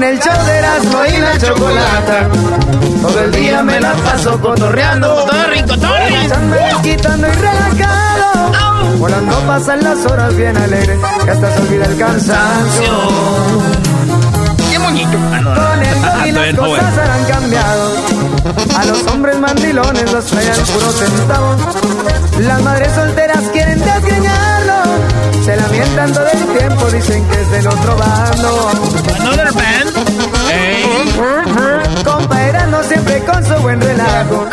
Con el show de Erasmo y la chocolata. Todo el día me la paso cotorreando. Cotorri, cotorri. Echándome, quitando y relajado. Volando pasan las horas bien alegres. Que hasta se olvida el cansancio. Qué bonito. Ah. Con el y las no, güey. cosas harán cambiado. A los hombres mandilones los traen puros centavos. Las madres solteras quieren desgreñarlo. Se lamentan todo el tiempo, dicen que es del otro bando. Another band. Hey. Siempre con su buen relajo.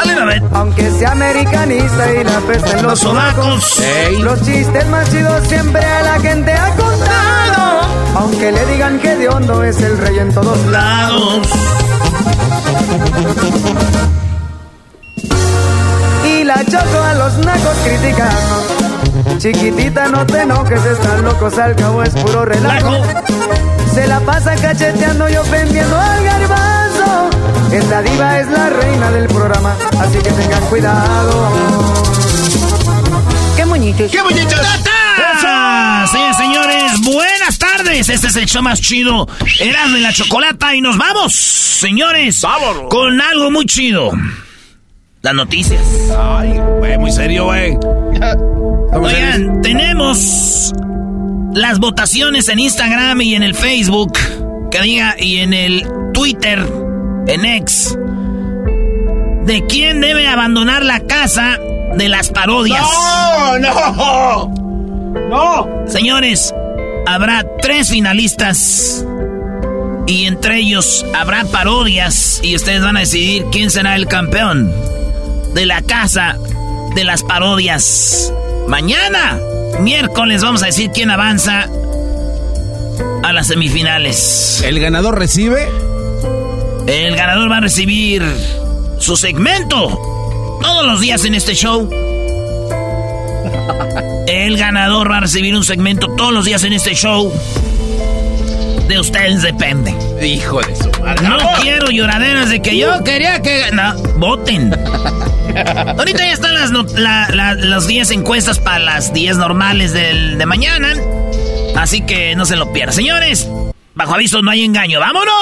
Aunque sea americanista y la peste en los sobacos. Los chistes más chidos siempre a la gente ha contado. Aunque le digan que de hondo es el rey en todos lados. Y la choco a los nacos criticando. Chiquitita, no te enojes, están locos, al cabo es puro relajo. Se la pasa cacheteando y ofendiendo al garbanzo. Esta diva es la reina del programa, así que tengan cuidado. Qué moñitos. ¡Qué bonito! Sí, señores, buenas tardes. Este es el show más chido. Eras de la chocolata y nos vamos, señores. Vámonos. Con algo muy chido. Las noticias. Ay, güey, muy serio, güey. Oigan, tenemos las votaciones en Instagram y en el Facebook. Que diga, y en el Twitter, en X. De quién debe abandonar la casa de las parodias. ¡No, no! ¡No! Señores, habrá tres finalistas. Y entre ellos habrá parodias. Y ustedes van a decidir quién será el campeón de la casa de las parodias. Mañana, miércoles, vamos a decir quién avanza a las semifinales. ¿El ganador recibe? El ganador va a recibir su segmento todos los días en este show. El ganador va a recibir un segmento todos los días en este show. De ustedes depende. Hijo de su madre. No quiero lloraderas de que yo quería que... No, voten. Ahorita ya están las, la- la- las 10 encuestas para las 10 normales del- de mañana. Así que no se lo pierdan. Señores, bajo aviso no hay engaño. ¡Vámonos!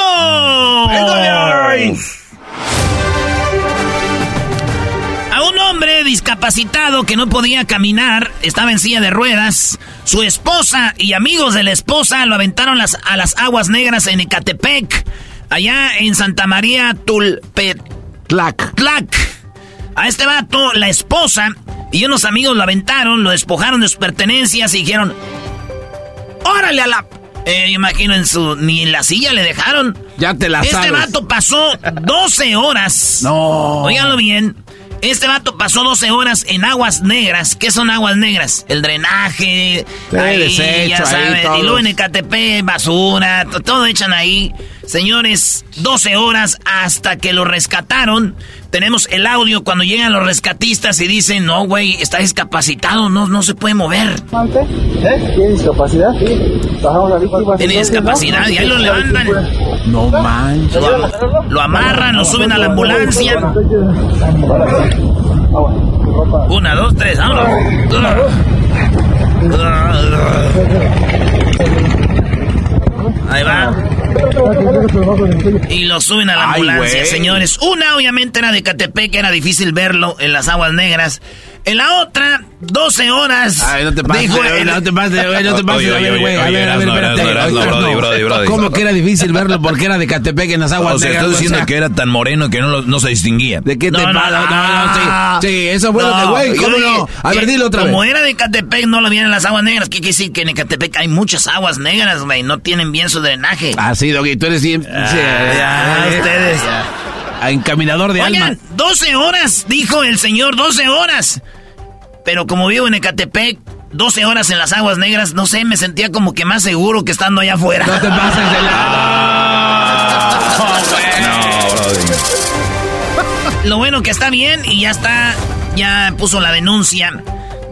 A un hombre discapacitado que no podía caminar, estaba en silla de ruedas, su esposa y amigos de la esposa lo aventaron las- a las aguas negras en Ecatepec, allá en Santa María Tulpetlac. A este vato, la esposa y unos amigos lo aventaron, lo despojaron de sus pertenencias y dijeron, ¡Órale a la... Eh, imagino en su... Ni en la silla le dejaron. Ya te la Este sabes. vato pasó 12 horas. No. Óiganlo bien. Este vato pasó 12 horas en aguas negras. ¿Qué son aguas negras? El drenaje, ahí, ya sabes. y luego en Ecatepec, basura, todo echan ahí. Señores, 12 horas hasta que lo rescataron. Tenemos el audio cuando llegan los rescatistas y dicen, no, güey, está discapacitado, no, no se puede mover. ¿Eh? ¿Tiene discapacidad? Sí. Tiene discapacidad y ahí lo levantan. No manches. Lo, amarran, lo suben a la ambulancia. Una, dos, tres, vámonos. Ahí va. Y lo suben a la ambulancia, señores. Una obviamente era de Catepec, era difícil verlo en las aguas negras. En la otra, 12 horas. Ay, no te pases, no te pases, güey, no te pases, güey. A ver, a ver, espérate. ¿Cómo que era difícil verlo porque era de Catepec en las aguas o sea, negras? Estás diciendo que era tan moreno que no, no se distinguía. ¿De qué te pasa? No, no, sí, sí, eso fue lo que, güey, ¿cómo no? A ver, dilo otra vez. Como era de Catepec, no lo vieron en las aguas negras. ¿Qué quiere decir? Que en Catepec hay muchas aguas negras, güey. No tienen bien su drenaje. Ah, sí, Doggy, tú eres siempre... Ya, ustedes... Encaminador de Oigan, alma. 12 horas, dijo el señor, 12 horas. Pero como vivo en Ecatepec, 12 horas en las aguas negras, no sé, me sentía como que más seguro que estando allá afuera. No te pases de la... no, Lo bueno que está bien y ya está, ya puso la denuncia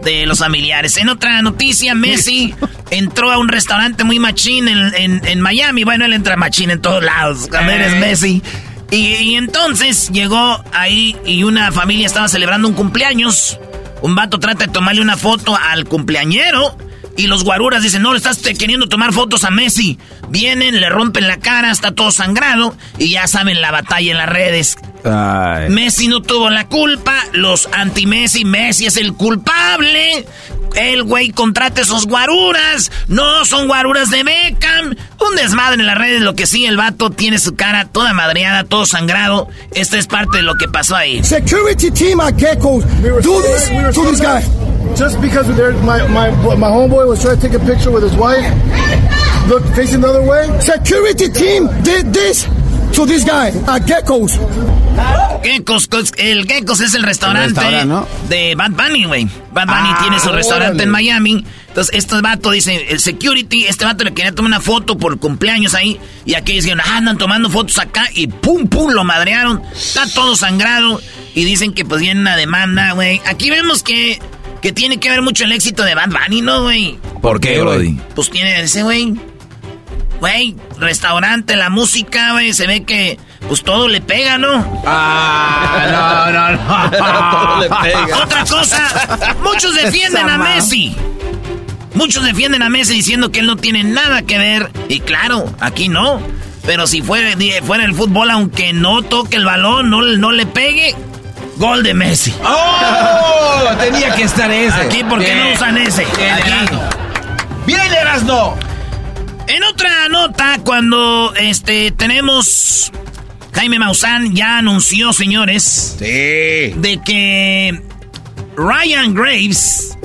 de los familiares. En otra noticia, Messi entró a un restaurante muy machín en, Miami. Bueno, él entra machín en todos lados, cuando eres Messi. Y, entonces llegó ahí y una familia estaba celebrando un cumpleaños. Un vato trata de tomarle una foto al cumpleañero. Y los guaruras dicen, no, le estás queriendo tomar fotos a Messi. Vienen, le rompen la cara, está todo sangrado. Y ya saben la batalla en las redes. Messi no tuvo la culpa. Los anti-Messi, Messi es el culpable. El güey contrate esos guaruras. No son guaruras de Beckham. Un desmadre en las redes. Lo que sí, el vato tiene su cara toda madreada, todo sangrado. Esto es parte de lo que pasó ahí. Security team at Gecko's do this to this guy. Just because my, my, my homeboy was trying to take a picture with his wife, look facing the other way. Security team did this to this guy at Gecko's. Geckos, el Geckos es el restaurante de Bad Bunny, güey. Bad Bunny ah, tiene su restaurante en Miami. Entonces, este vato dice, el security, este vato le quería tomar una foto por cumpleaños ahí. Y aquí dijeron, ah, andan tomando fotos acá. Y pum, pum, lo madrearon. Está todo sangrado. Y dicen que pues viene una demanda, güey. Aquí vemos que, que tiene que ver mucho el éxito de Bad Bunny, ¿no, güey? ¿Por qué, Brody? Pues tiene ese, güey. Güey, restaurante, la música, güey, se ve que pues todo le pega, ¿no? Ah, no, no, no. todo le pega. Otra cosa, muchos defienden a Messi. Muchos defienden a Messi diciendo que él no tiene nada que ver. Y claro, aquí no. Pero si fuera, fuera el fútbol, aunque no toque el balón, no, no le pegue, gol de Messi. ¡Oh! Tenía que estar ese. Aquí, ¿por qué no usan ese? Aquí. ¡Bien, Erasno! En otra nota, cuando este tenemos Jaime Maussan ya anunció, señores, de que Ryan Graves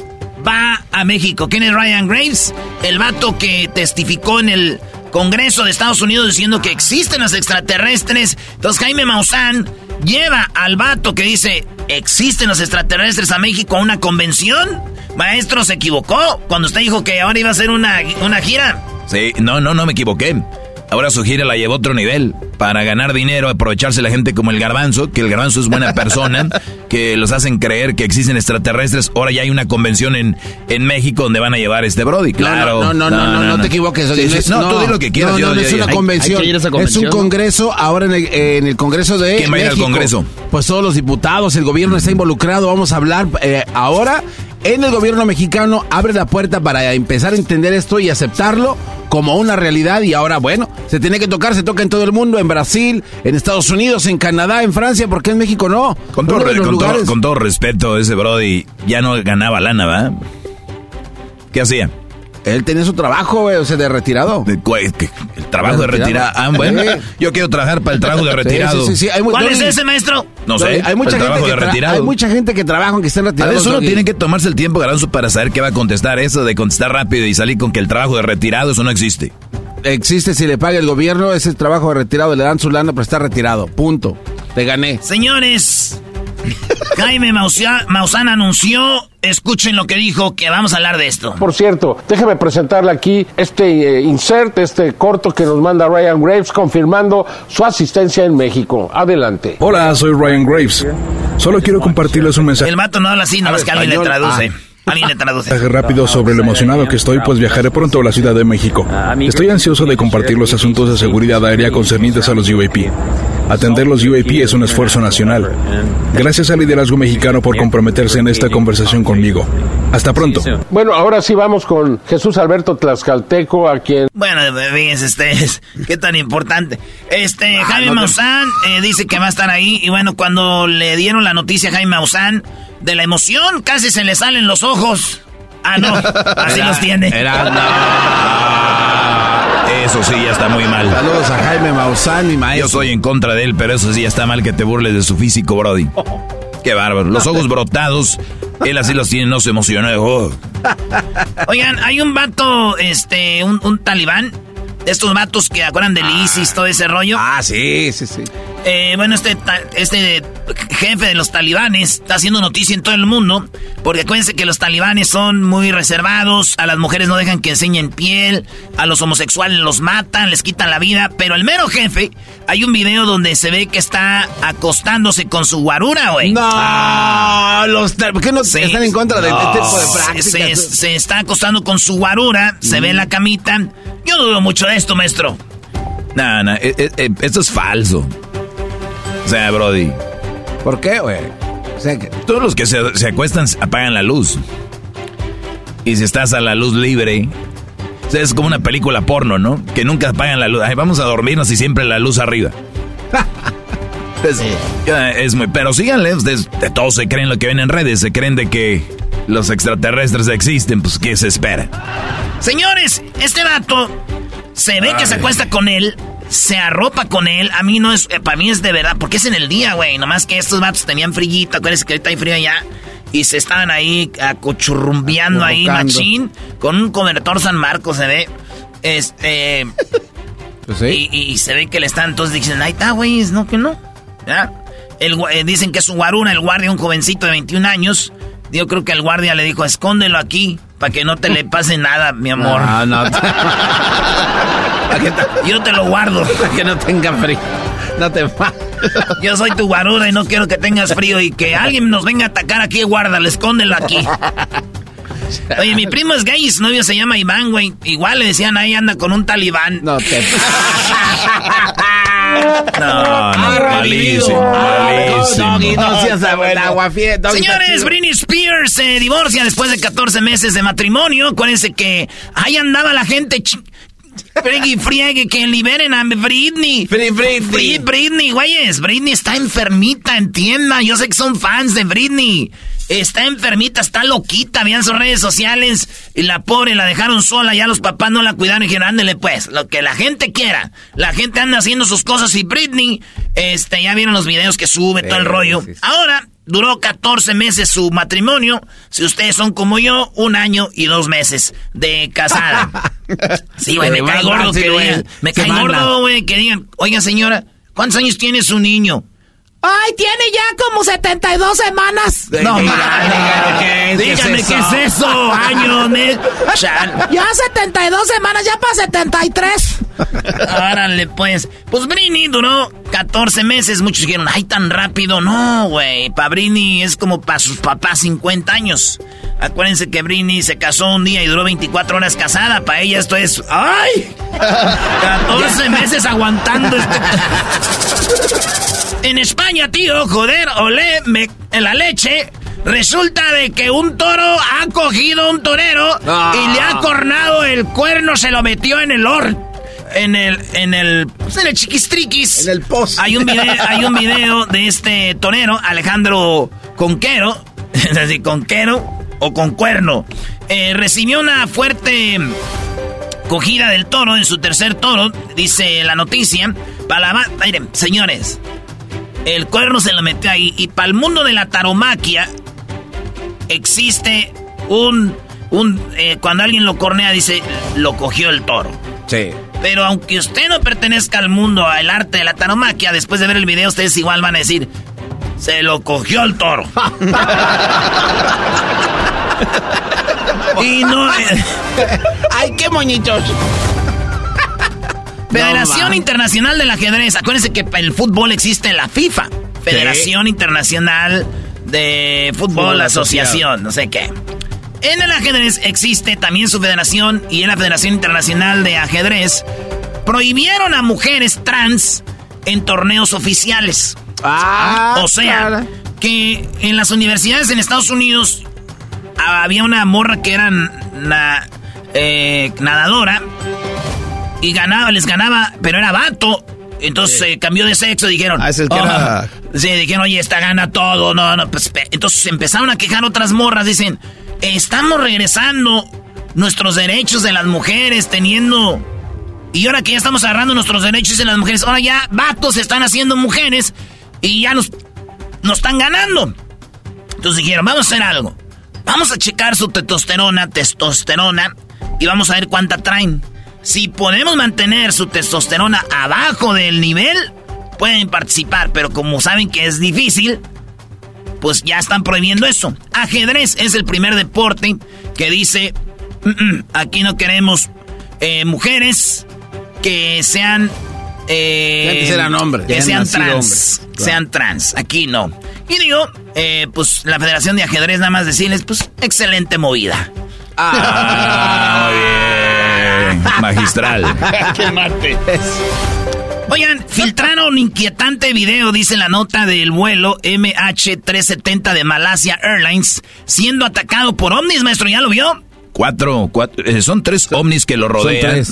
va a México. ¿Quién es Ryan Graves? El vato que testificó en el Congreso de Estados Unidos diciendo que existen los extraterrestres. Entonces Jaime Maussan lleva al vato que dice existen los extraterrestres a México a una convención. Maestro, se equivocó cuando usted dijo que ahora iba a hacer una, una gira. Sí, no, no, no me equivoqué. Ahora su gira la llevó a otro nivel. Para ganar dinero, aprovecharse la gente como el garbanzo, que el garbanzo es buena persona, que los hacen creer que existen extraterrestres. Ahora ya hay una convención en, en México donde van a llevar este Brody. Claro. No, no, no, no, no, te equivoques. no, tú di lo que quieras. No, no, es una convención. Es un congreso. Ahora en el, en el congreso de. ¿Quién va a ir al congreso? Pues todos los diputados, el gobierno está involucrado. Vamos a hablar eh, ahora en el gobierno mexicano abre la puerta para empezar a entender esto y aceptarlo como una realidad y ahora, bueno, se tiene que tocar, se toca en todo el mundo, en Brasil, en Estados Unidos, en Canadá, en Francia, porque en México no. Con todo, con todo respeto, ese Brody ya no ganaba lana, ¿va? ¿Qué hacía? Él tenía su trabajo, güey, o sea, de retirado. el trabajo de retirado. Ah, bueno, yo quiero trabajar para el trabajo de retirado. Sí, sí, sí. ¿Cuál es ese, maestro? No sé. Hay mucha, gente que retirado. hay mucha gente que trabaja aunque estén retirados. A veces uno tiene que tomarse el tiempo, Garanzo, para saber qué va a contestar. Eso de contestar rápido y salir con que el trabajo de retirado, eso no existe. Existe si le paga el gobierno, ese trabajo de retirado, le dan su lana para estar retirado. Punto. Te gané. Señores, Jaime Maussan, anunció, escuchen lo que dijo, que vamos a hablar de esto. Por cierto, déjeme presentarle aquí este eh, insert, este corto que nos manda Ryan Graves confirmando su asistencia en México. Adelante. Hola, soy Ryan Graves. Solo quiero compartirles un mensaje. El mato no habla así, nada más que alguien le traduce. Ah. Alguien le traduce. Rápido sobre lo emocionado que estoy, pues viajaré pronto a la Ciudad de México. Estoy ansioso de compartir los asuntos de seguridad aérea concernientes a los UAP. Atender los UAP es un esfuerzo nacional. Gracias al liderazgo mexicano por comprometerse en esta conversación conmigo. Hasta pronto. Bueno, ahora sí vamos con Jesús Alberto Tlaxcalteco, a quien... Bueno, fíjense ustedes, qué tan importante. Este, ah, Jaime Maussan eh, dice que va a estar ahí, y bueno, cuando le dieron la noticia a Jaime Maussan de la emoción, casi se le salen los ojos. Ah, no, así los tiene. Eso sí ya está muy mal. Saludos a Jaime Maussan, mi maestro. Yo soy en contra de él, pero eso sí ya está mal que te burles de su físico, Brody. Qué bárbaro. Los ojos brotados, él así los tiene, no se emociona. Oh. Oigan, hay un vato, este, un, un talibán estos vatos que acuerdan del ah. ISIS, todo ese rollo. Ah, sí, sí, sí. Eh, bueno, este, este jefe de los talibanes está haciendo noticia en todo el mundo, porque acuérdense que los talibanes son muy reservados, a las mujeres no dejan que enseñen piel, a los homosexuales los matan, les quitan la vida, pero el mero jefe, hay un video donde se ve que está acostándose con su guarura, güey. No, ah. los ¿por qué no se, están en contra de este tipo de prácticas? Se, está acostando con su guarura, se ve en la camita. Yo dudo mucho de esto, maestro. No, no, eh, eh, esto es falso. O sea, Brody. ¿Por qué, güey? O sea, todos los que se, acuestan apagan la luz. Y si estás a la luz libre, o sea, es como una película porno, ¿no? Que nunca apagan la luz. vamos a dormirnos y siempre la luz arriba. es, muy. Pero síganle, ustedes de todos se creen lo que ven en redes, se creen de que los extraterrestres existen, pues ¿qué se espera? Señores, este vato se ve que se acuesta con él se arropa con él. A mí no es, eh, para mí es de verdad, porque es en el día, güey. Nomás que estos vatos tenían frillito, acuérdense que ahorita hay frío allá. Y se estaban ahí acuchurrumbeando ahí, machín, con un cobertor San Marcos, se ve. Este. Pues y, se ve que le están, entonces dicen, ahí está, güey, no que no. ¿Ya? El, eh, dicen que es un guaruna, el guardia, un jovencito de 21 años. Yo creo que el guardia le dijo, escóndelo aquí, para que no te le pase nada, mi amor. No, no. Yo te lo guardo. Para que no tenga frío. No te Yo soy tu guarura y no quiero que tengas frío y que alguien nos venga a atacar aquí, guárdalo, escóndelo aquí. Oye, mi primo es gay y su novio se llama Iván, güey. Igual le decían ahí anda con un talibán. No te. no, no, malísimo, malísimo. No, seas agua Señores, Britney Spears se divorcia después de 14 meses de matrimonio. Acuérdense que ahí andaba la gente Friegue friegue, que liberen a Britney. Free Britney. Britney, güeyes. Britney está enfermita, entienda. Yo sé que son fans de Britney. Está enfermita, está loquita. Vean sus redes sociales. Y la pobre la dejaron sola. Ya los papás no la cuidaron y dijeron, ándele pues. Lo que la gente quiera. La gente anda haciendo sus cosas y Britney, este, ya vieron los videos que sube, todo el rollo. Ahora, Duró 14 meses su matrimonio. Si ustedes son como yo, un año y dos meses de casada. sí, güey, me cae gordo que digan. Me cae gordo, güey, que digan, oiga señora, ¿cuántos años tiene su niño? Ay, tiene ya como 72 semanas. No, dígame, ¿qué es, ¿qué es eso? Año, Ya 72 semanas, ya para 73. Árale, pues. Pues Brini duró 14 meses. Muchos dijeron, ay, tan rápido. No, güey. Para Brini es como para sus papás 50 años. Acuérdense que Brini se casó un día y duró 24 horas casada. Para ella esto es, ay, 14 meses aguantando este... En España, tío, joder, olé me, en la leche. Resulta de que un toro ha cogido un torero y le ha cornado el cuerno, se lo metió en el or en el en el pues en el chiquistriquis. En el post. Hay un video, hay un video de este torero Alejandro Conquero, es decir, Conquero o con cuerno. Eh, recibió una fuerte cogida del toro en su tercer toro, dice la noticia. Para la, miren, señores, el cuerno se lo metió ahí. Y para el mundo de la taromaquia existe un... un eh, cuando alguien lo cornea dice, lo cogió el toro. Sí. Pero aunque usted no pertenezca al mundo, al arte de la taromaquia, después de ver el video ustedes igual van a decir, Se lo cogió el toro. y no. Eh, ¡Ay, qué moñitos! Federación Internacional del Ajedrez. Acuérdense que el fútbol existe en la FIFA. Federación Internacional de Fútbol, Asociación, no sé qué. En el ajedrez existe también su federación y en la Federación Internacional de Ajedrez prohibieron a mujeres trans en torneos oficiales. Ah, o sea, que en las universidades en Estados Unidos había una morra que era eh, nadadora y ganaba, les ganaba, pero era vato. Entonces se cambió de sexo, dijeron. Ah, es el que era... Sí, dijeron, oye, esta gana todo, no, no, pues, entonces empezaron a quejar otras morras, dicen, estamos regresando nuestros derechos de las mujeres, teniendo... Y ahora que ya estamos agarrando nuestros derechos de las mujeres, ahora ya vatos están haciendo mujeres y ya nos, nos están ganando. Entonces dijeron, vamos a hacer algo. Vamos a checar su testosterona, testosterona, y vamos a ver cuánta traen. Si podemos mantener su testosterona abajo del nivel, pueden participar, pero como saben que es difícil, pues ya están prohibiendo eso. Ajedrez es el primer deporte que dice, mm, mm, aquí no queremos eh, mujeres que sean... Eh, que sean hombres. Que sean trans. Sean trans. Aquí no. Y digo, eh, pues la Federación de Ajedrez nada más decirles, pues excelente movida. Ah, muy bien. Magistral. ¡Qué mate! Oigan, filtraron inquietante video, dice la nota del vuelo MH370 de Malasia Airlines, siendo atacado por ovnis, maestro, ¿ya lo vio? Cuatro, cuatro eh, son tres ovnis que lo rodean.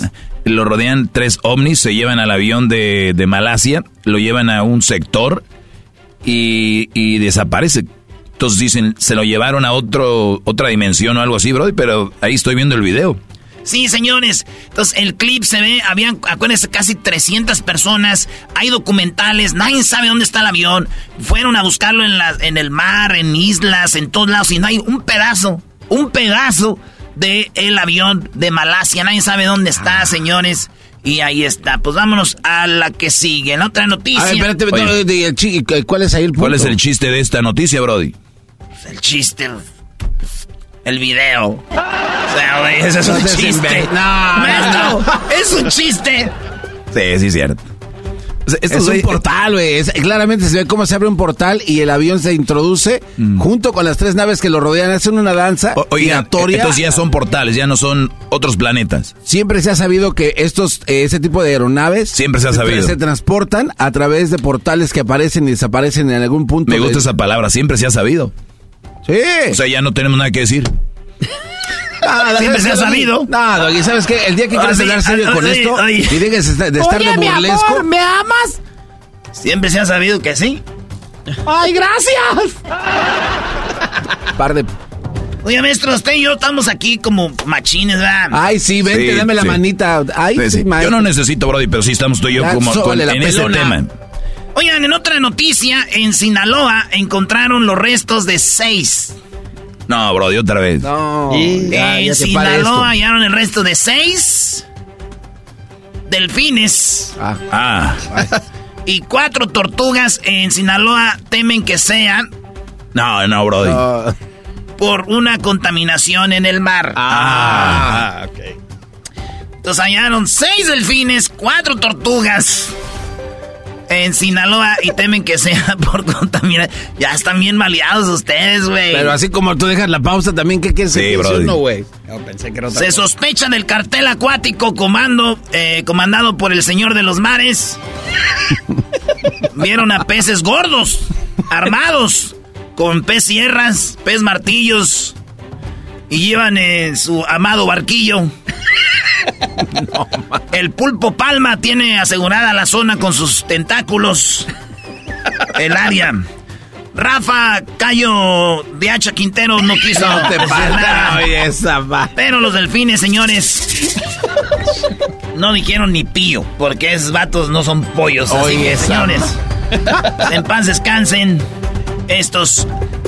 Lo rodean tres ovnis, se llevan al avión de, de Malasia, lo llevan a un sector y, y desaparece. Entonces dicen, se lo llevaron a otro, otra dimensión o algo así, bro, pero ahí estoy viendo el video. Sí, señores. Entonces, el clip se ve, habían, acuérdense, casi 300 personas. Hay documentales, nadie sabe dónde está el avión. Fueron a buscarlo en, la, en el mar, en islas, en todos lados, y no hay un pedazo, un pedazo de el avión de Malasia. Nadie sabe dónde está, ah. señores. Y ahí está. Pues vámonos a la que sigue. La otra noticia. A ver, espérate, ¿cuál es ahí el punto? ¿Cuál es el chiste de esta noticia, Brody? Pues el chiste el video. O sea, güey, eso es un chiste. No, no, es un chiste. Sí, sí, cierto. esto es un portal, güey. Claramente se ve cómo se abre un portal y el avión se introduce mm. junto con las tres naves que lo rodean. Hacen una danza Oigan, Estos ya son portales, ya no son otros planetas. Siempre se ha sabido que estos, eh, ese tipo de aeronaves. Siempre se ha sabido. Se transportan a través de portales que aparecen y desaparecen en algún punto. Me gusta esa palabra, siempre se ha sabido. Sí. O sea, ya no tenemos nada que decir. Siempre se ha sabido. No, y ¿sabes qué? El día que quieras hablar serio con esto y dejes de estar de burlesco. ¿me amas? Siempre se ha sabido que sí. ¡Ay, gracias! Par de Oye, maestro, usted y yo estamos aquí como machines, ¿verdad? Ay, sí, vente, dame la manita. Ay, sí, Yo no necesito, Brody, pero sí estamos tú y yo como en ese tema. Oigan, en otra noticia, en Sinaloa encontraron los restos de seis. No, bro, de otra vez. No. en Sinaloa hallaron el resto de seis delfines. Ah. ah. y cuatro tortugas en Sinaloa temen que sean. No, no, Brody. Por una contaminación en el mar. Ah, ah ok. Entonces hallaron seis delfines, cuatro tortugas en Sinaloa y temen que sea por contaminar. Ya están bien maleados ustedes, güey. Pero así como tú dejas la pausa también, ¿qué quieres decir? No, güey. Se sospecha del cartel acuático comando, eh, comandado por el señor de los mares. Vieron a peces gordos, armados, con pez sierras, pez martillos, y llevan en su amado barquillo. el pulpo palma tiene asegurada la zona con sus tentáculos. El área. Rafa Cayo de Hacha Quintero no quiso no te Pero los delfines, señores, no dijeron ni pío, porque esos vatos no son pollos. así que, señores, en paz descansen estos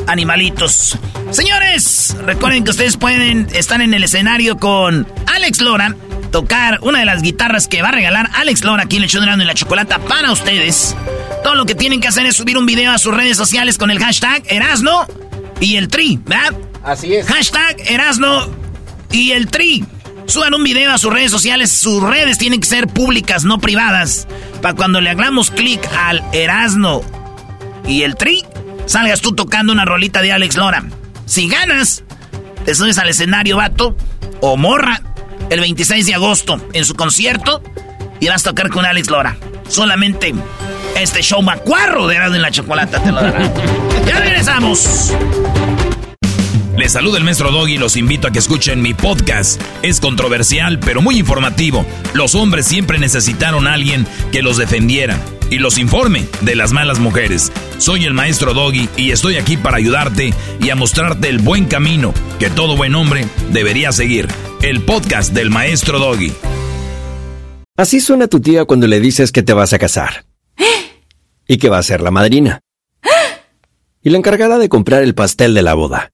animalitos. Señores, recuerden que ustedes pueden estar en el escenario con Alex Lora, tocar una de las guitarras que va a regalar Alex Lora aquí en el de y la chocolata para ustedes. Todo lo que tienen que hacer es subir un video a sus redes sociales con el hashtag Erasno y el Tri, ¿verdad? Así es. Hashtag Erasno y el Tri. Suban un video a sus redes sociales. Sus redes tienen que ser públicas, no privadas. Para cuando le hagamos clic al Erasno y el Tri, salgas tú tocando una rolita de Alex Lora. Si ganas, te subes al escenario, vato, o morra, el 26 de agosto en su concierto y vas a tocar con Alex Lora. Solamente este show macuarro de Erasmo en la Chocolata te lo dará. ya regresamos. Les saluda el maestro Doggy y los invito a que escuchen mi podcast. Es controversial, pero muy informativo. Los hombres siempre necesitaron a alguien que los defendiera y los informe de las malas mujeres. Soy el maestro Doggy y estoy aquí para ayudarte y a mostrarte el buen camino que todo buen hombre debería seguir. El podcast del maestro Doggy. Así suena tu tía cuando le dices que te vas a casar. Y que va a ser la madrina. Y la encargada de comprar el pastel de la boda.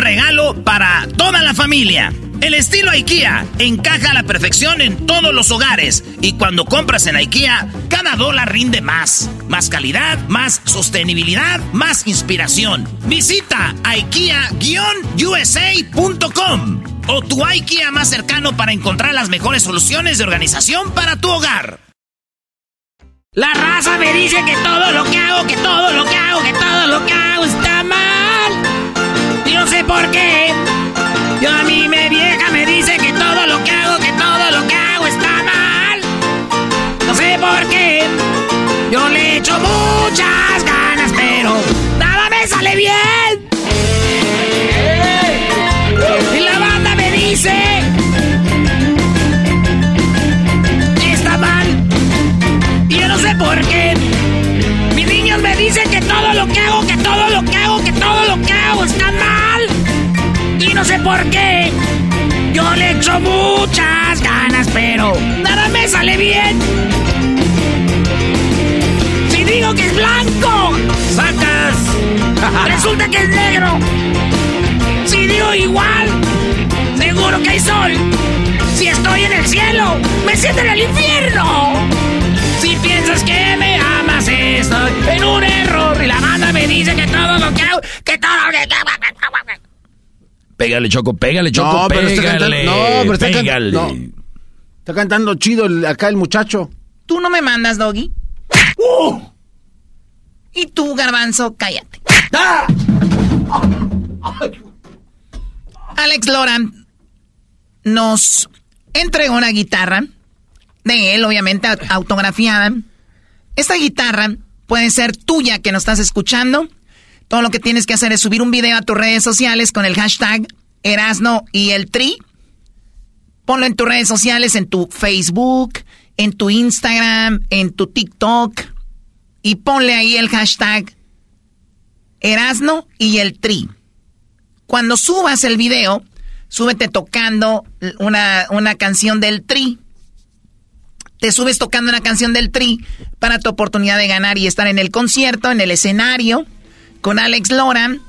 regalo para toda la familia. El estilo IKEA encaja a la perfección en todos los hogares y cuando compras en IKEA, cada dólar rinde más. Más calidad, más sostenibilidad, más inspiración. Visita IKEA-USA.com o tu IKEA más cercano para encontrar las mejores soluciones de organización para tu hogar. La raza me dice que todo lo que hago, que todo lo que hago, que todo lo que hago está mal. Y no sé por qué. Yo a mí me vieja me dice que todo lo que hago, que todo lo que hago está mal. No sé por qué. Yo le echo muchas ganas, pero nada me sale bien. Nada me sale bien. Si digo que es blanco, sacas. Resulta que es negro. Si digo igual, seguro que hay sol. Si estoy en el cielo, me siento en el infierno. Si piensas que me amas, estoy en un error. Y la banda me dice que todo lo que hago, que todo lo que hago. Pégale, Choco, pégale, Choco, No, pero está cantando. pégale. No, pero está pégale. No. Está cantando chido el- acá el muchacho. ¿Tú no me mandas, Doggy? Y tú, Garbanzo, cállate. Alex Loran nos entregó una guitarra de él, obviamente au- autografiada. Esta guitarra puede ser tuya que nos estás escuchando. Todo lo que tienes que hacer es subir un video a tus redes sociales con el hashtag Erasno y el Tri. Ponlo en tus redes sociales, en tu Facebook, en tu Instagram, en tu TikTok. Y ponle ahí el hashtag Erasno y el Tri. Cuando subas el video, súbete tocando una, una canción del Tri. Te subes tocando una canción del Tri para tu oportunidad de ganar y estar en el concierto, en el escenario, con Alex Loran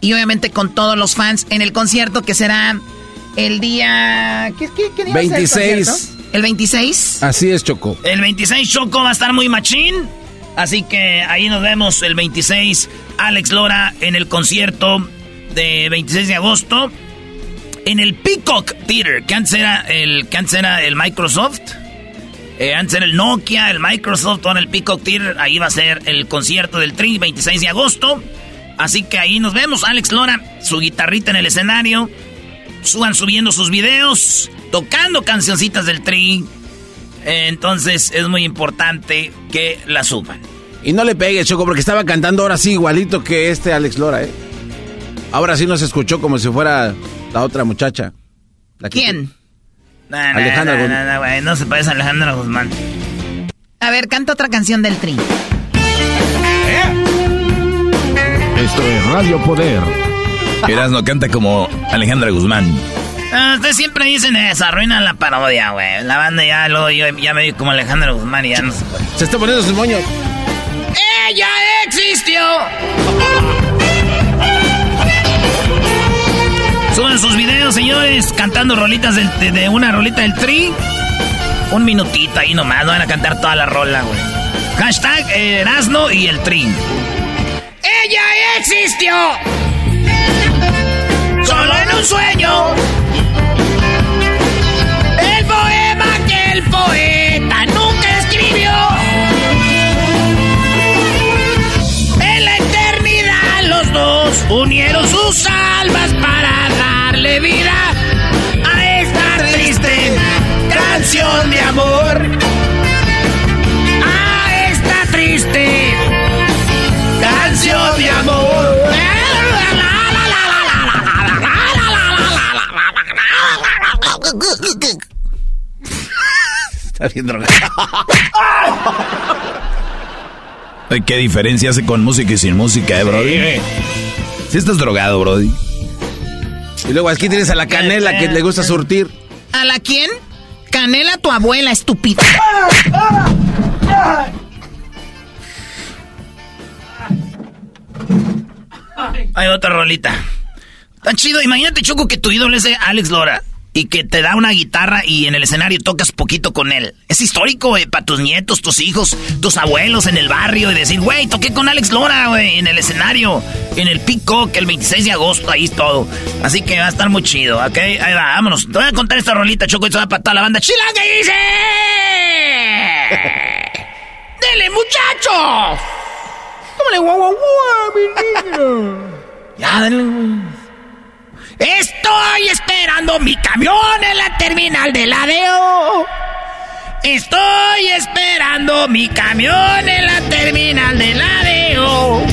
y obviamente con todos los fans en el concierto que será el día... ¿Qué, qué, día 26. ¿El 26? Así es, Choco. El 26 Choco va a estar muy machín. Así que ahí nos vemos el 26. Alex Lora en el concierto de 26 de agosto. En el Peacock Theater, que antes era el, que antes era el Microsoft. Eh, antes era el Nokia, el Microsoft, en el Peacock Theater. Ahí va a ser el concierto del Tri, 26 de agosto. Así que ahí nos vemos. Alex Lora, su guitarrita en el escenario. Suban subiendo sus videos, tocando cancioncitas del Tri. entonces es muy importante que la suban. Y no le pegue, Choco, porque estaba cantando ahora sí igualito que este Alex Lora, ¿eh? Ahora sí nos escuchó como si fuera la otra muchacha. ¿Quién? Alejandra Guzmán. No, se parece a Alejandra Guzmán. A ver, canta otra canción del Tri. Esto es Radio Poder. No canta como Alejandra Guzmán. Ah, ustedes siempre dicen eso, arruinan la parodia, güey. La banda ya luego yo ya me vi como Alejandra Guzmán y ya no se puede. Se está poniendo sus moños. ¡Ella existió! Suben sus videos, señores, cantando rolitas de, una rolita del tri. Un minutito ahí nomás, no van a cantar toda la rola, güey. Hashtag Erasno y el tri. ¡Ella existió! Solo en un sueño. El poema que el poeta nunca escribió. En la eternidad los dos unieron sus almas para Está bien drogado. ¿Qué diferencia hace con música y sin música, eh, Brody? Si estás drogado, Brody. Y luego aquí tienes a la canela que le gusta surtir. ¿A la quién? Canela, tu abuela, estúpida. Hay otra rolita. Tan chido. Imagínate, Choco, que tu ídolo es Alex Lora y que te da una guitarra y en el escenario tocas poquito con él. Es histórico, güey, para tus nietos, tus hijos, tus abuelos en el barrio y decir, güey, toqué con Alex Lora, güey, en el escenario, en el Pico, que el 26 de agosto, ahí es todo. Así que va a estar muy chido, ¿ok? Ahí va, vámonos. Te voy a contar esta rolita, Choco, y se va a patar la banda. ¡Chilanga dice! ¡Dele, muchachos! ¡Tómale, guau, guau, guau, mi niño! ya, dale, Estoy esperando mi camión en la terminal de ladeo. Estoy esperando mi camión en la terminal de ladeo.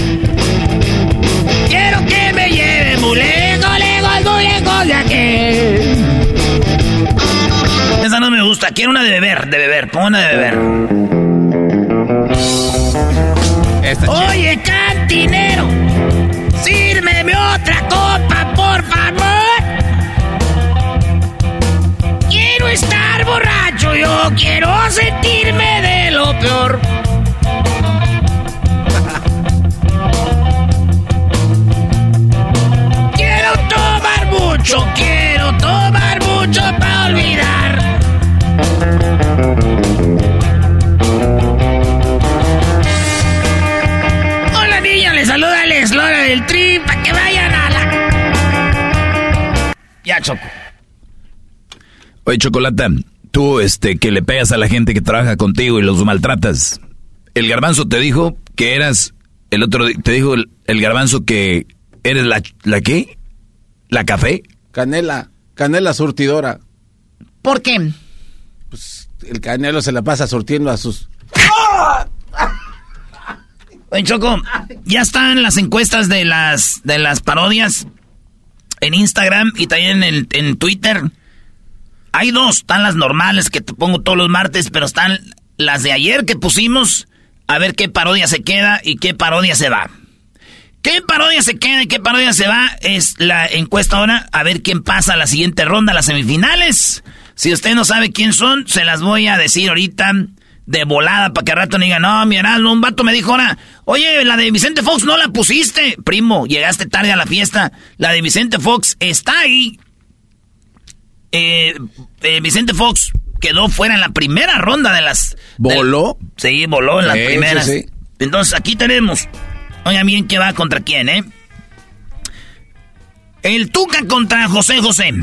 Quiero que me lleve muy lejos, lejos, muy lejos de aquí. Esa no me gusta. Quiero una de beber, de beber. Pongo una de beber. Oye, cantinero, sírmeme otra copa, por Quiero estar borracho, yo quiero sentirme de lo peor. quiero tomar mucho, quiero tomar mucho para olvidar. Hola niña, le saluda el Lora del Tri para que vayan a la... Ya, Choco. Oye, Chocolata, tú, este, que le pegas a la gente que trabaja contigo y los maltratas. El garbanzo te dijo que eras, el otro te dijo el, garbanzo que eres la, ¿la qué? ¿La café? Canela, canela surtidora. ¿Por qué? Pues el canelo se la pasa surtiendo a sus... Oye, Choco, ya están las encuestas de las, de las parodias en Instagram y también en, en Twitter. Hay dos, están las normales que te pongo todos los martes, pero están las de ayer que pusimos, a ver qué parodia se queda y qué parodia se va. ¿Qué parodia se queda y qué parodia se va? Es la encuesta ahora, a ver quién pasa a la siguiente ronda, las semifinales. Si usted no sabe quién son, se las voy a decir ahorita de volada para que al rato no diga, no, mi un vato me dijo ahora, oye, la de Vicente Fox no la pusiste. Primo, llegaste tarde a la fiesta. La de Vicente Fox está ahí eh, eh, Vicente Fox quedó fuera en la primera ronda de las... ¿Voló? sí, voló en la primera. Entonces aquí tenemos... Oigan bien que va contra quién, ¿eh? El Tuca contra José José.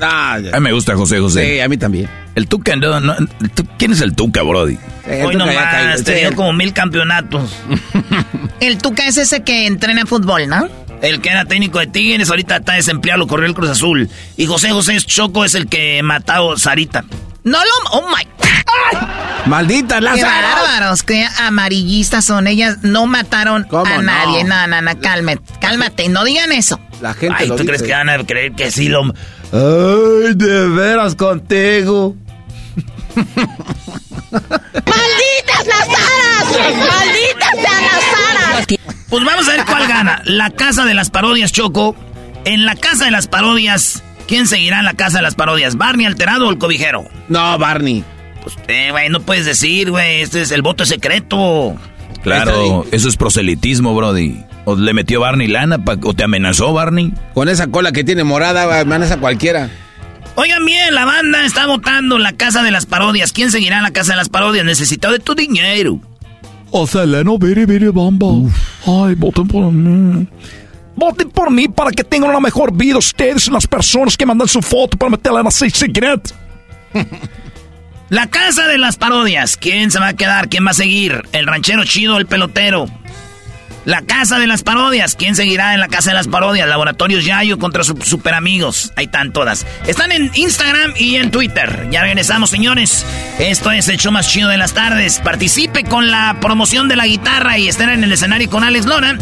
Ah, a mí me gusta José José. Sí, a mí también. El Tuca, ¿quién es el Tuca, Brody? Hoy nomás, tenido como mil campeonatos. el Tuca es ese que entrena fútbol, ¿no? El que era técnico de Tigres, ahorita está desempleado, lo corrió el Cruz Azul. Y José José Choco es el que mató a Sarita. No lo... ¡Oh, my... ¡Maldita Lázaro! ¡Qué bárbaros! ¡Qué amarillistas son! Ellas no mataron a nadie. No, no, no, cálmate. Cálmate, no digan eso. La gente Ay, ¿tú crees que van a creer que sí lo... Ay, de veras contigo. ¡Malditas las aras! ¡Malditas sean las aras! Pues vamos a ver cuál gana. La casa de las parodias, Choco. En la casa de las parodias, ¿quién seguirá en la casa de las parodias? ¿Barney alterado o el cobijero? No, Barney. Pues, eh, güey, no puedes decir, güey. Este es el voto secreto. Claro, eso es proselitismo, Brody. ¿O le metió Barney lana o te amenazó Barney? Con esa cola que tiene morada, amenaza cualquiera. Oigan bien, la banda está votando la casa de las parodias. ¿Quién seguirá en la casa de las parodias? Necesito de tu dinero. O Biri Biri Bamba. Ay, voten por mí. Voten por mí para que tengan una mejor vida ustedes y las personas que mandan su foto para meterla en la secret. La casa de las parodias. ¿Quién se va a quedar? ¿Quién va a seguir? ¿El ranchero chido el pelotero? La casa de las parodias. ¿Quién seguirá en la casa de las parodias? Laboratorios Yayo contra sus super amigos. Ahí están todas. Están en Instagram y en Twitter. Ya regresamos, señores. Esto es el show más chido de las tardes. Participe con la promoción de la guitarra y estén en el escenario con Alex Lora.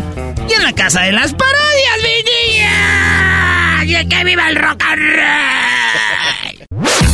Y en la casa de las parodias, mi niña. ¡Y que viva el rock and roll!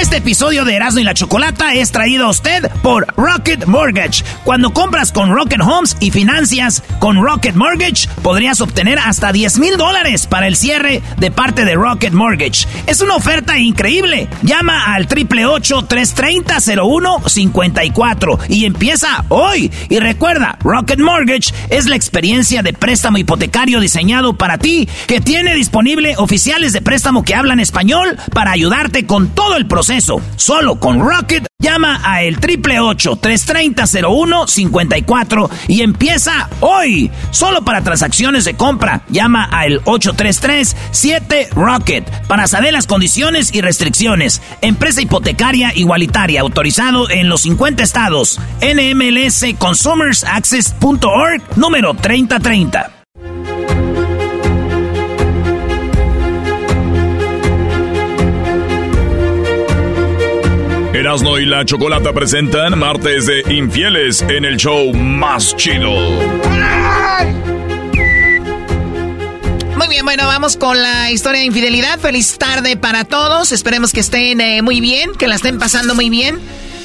Este episodio de Erasmo y la Chocolata es traído a usted por Rocket Mortgage. Cuando compras con Rocket Homes y financias con Rocket Mortgage, podrías obtener hasta 10 mil dólares para el cierre de parte de Rocket Mortgage. Es una oferta increíble. Llama al 888-330-0154 y empieza hoy. Y recuerda, Rocket Mortgage es la experiencia de préstamo hipotecario diseñado para ti, que tiene disponible oficiales de préstamo que hablan español para ayudarte con todo el proceso Solo con Rocket, llama a el 888-330-0154 y empieza hoy. Solo para transacciones de compra, llama a el 833-7 Rocket para saber las condiciones y restricciones. Empresa hipotecaria igualitaria autorizado en los 50 estados. NMLS Consumersaccess.org número 3030. Erasno y la Chocolata presentan Martes de Infieles en el show más chido. Muy bien, bueno, vamos con la historia de infidelidad. Feliz tarde para todos. Esperemos que estén eh, muy bien, que la estén pasando muy bien.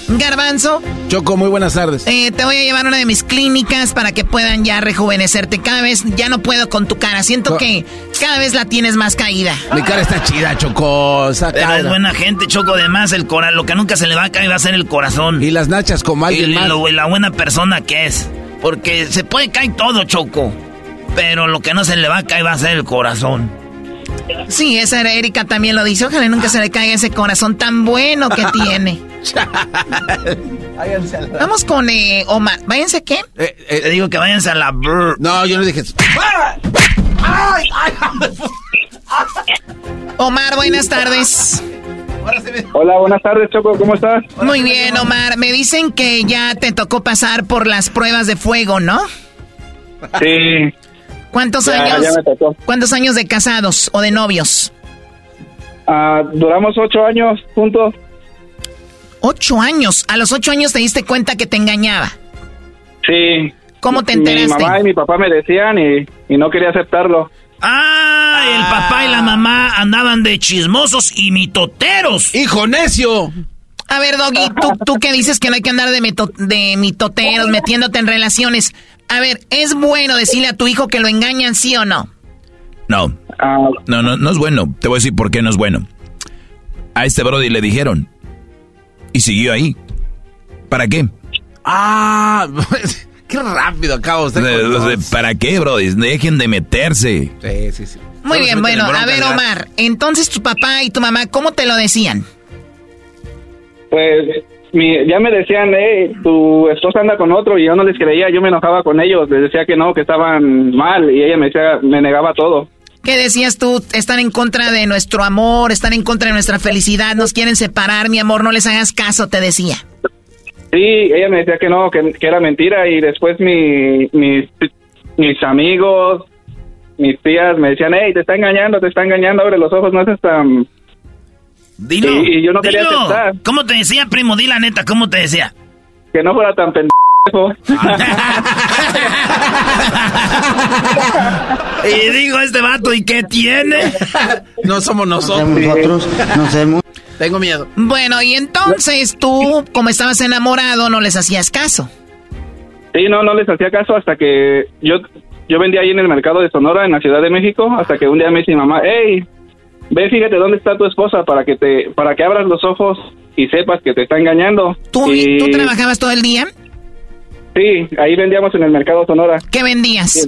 Garbanzo. Choco, muy buenas tardes. Eh, te voy a llevar a una de mis clínicas para que puedan ya rejuvenecerte. Cada vez ya no puedo con tu cara. Siento que cada vez la tienes más caída. Mi cara está chida, Choco. Pero es buena gente, Choco. Además, el cora lo que nunca se le va a caer va a ser el corazón. Y las nachas como alguien y, más. Y la buena persona que es. Porque se puede caer todo, Choco. Pero lo que no se le va a caer va a ser el corazón. Sí, esa era Erika también lo dice. Ojalá nunca se le caiga ese corazón tan bueno que tiene. Vamos con eh, Omar. ¿Váyanse a qué? Eh, eh, Te digo que váyanse a la... No, yo no dije... Omar, buenas tardes. Hola, buenas tardes, Choco, ¿cómo estás? Muy bien, Omar. Me dicen que ya te tocó pasar por las pruebas de fuego, ¿no? Sí. ¿Cuántos Ya, años? ya me tocó. ¿Cuántos años de casados o de novios? Ah, duramos ocho años juntos. Ocho años. A los ocho años te diste cuenta que te engañaba. Sí. ¿Cómo te Mi enteraste? mamá y mi papá me decían y, y no quería aceptarlo. Ah, el papá y la mamá andaban de chismosos y mitoteros. ¡Hijo necio! A ver, Doggy, ¿tú, tú que dices que no hay que andar de, mito- de mitoteros, metiéndote en relaciones. A ver, ¿es bueno decirle a tu hijo que lo engañan, sí o no? No. No, no, no es bueno. Te voy a decir por qué no es bueno. A este Brody le dijeron. Y siguió ahí. ¿Para qué? Ah, qué rápido acabo usted. De- de-. ¿Para qué, Brody? Dejen de meterse. Sí, sí, sí. Muy bien, bueno, en a ver. Omar, entonces tu papá y tu mamá, ¿cómo te lo decían? Pues mi- ya me decían, eh, tu esposa anda con otro y yo no les creía, yo me enojaba con ellos, les decía que no, que estaban mal y ella me decía, me negaba todo. ¿Qué decías tú? Están en contra de nuestro amor, están en contra de nuestra felicidad, nos quieren separar, mi amor, no les hagas caso, te decía. Sí, ella me decía que no, que, que era mentira y después mi, mis, mis amigos, mis tías me decían, hey, te está engañando, te está engañando, abre los ojos, no seas tan... Dilo. Y, y yo no quería aceptar, ¿Cómo te decía, primo? Di la neta, ¿cómo te decía? que no fuera tan pendejo. Y digo este vato, ¿y qué tiene? No somos nosotros. Nosotros, no. Tengo miedo. Bueno, y entonces tú, como estabas enamorado, no les hacías caso. Sí, no, no les hacía caso hasta que yo, yo vendía ahí en el mercado de Sonora, en la Ciudad de México, hasta que un día me dice mi mamá, hey, ve, fíjate dónde está tu esposa para que te, para que abras los ojos y sepas que te está engañando. ¿Tú, y, ¿Tú trabajabas todo el día? Sí, ahí vendíamos en el mercado Sonora. ¿Qué vendías?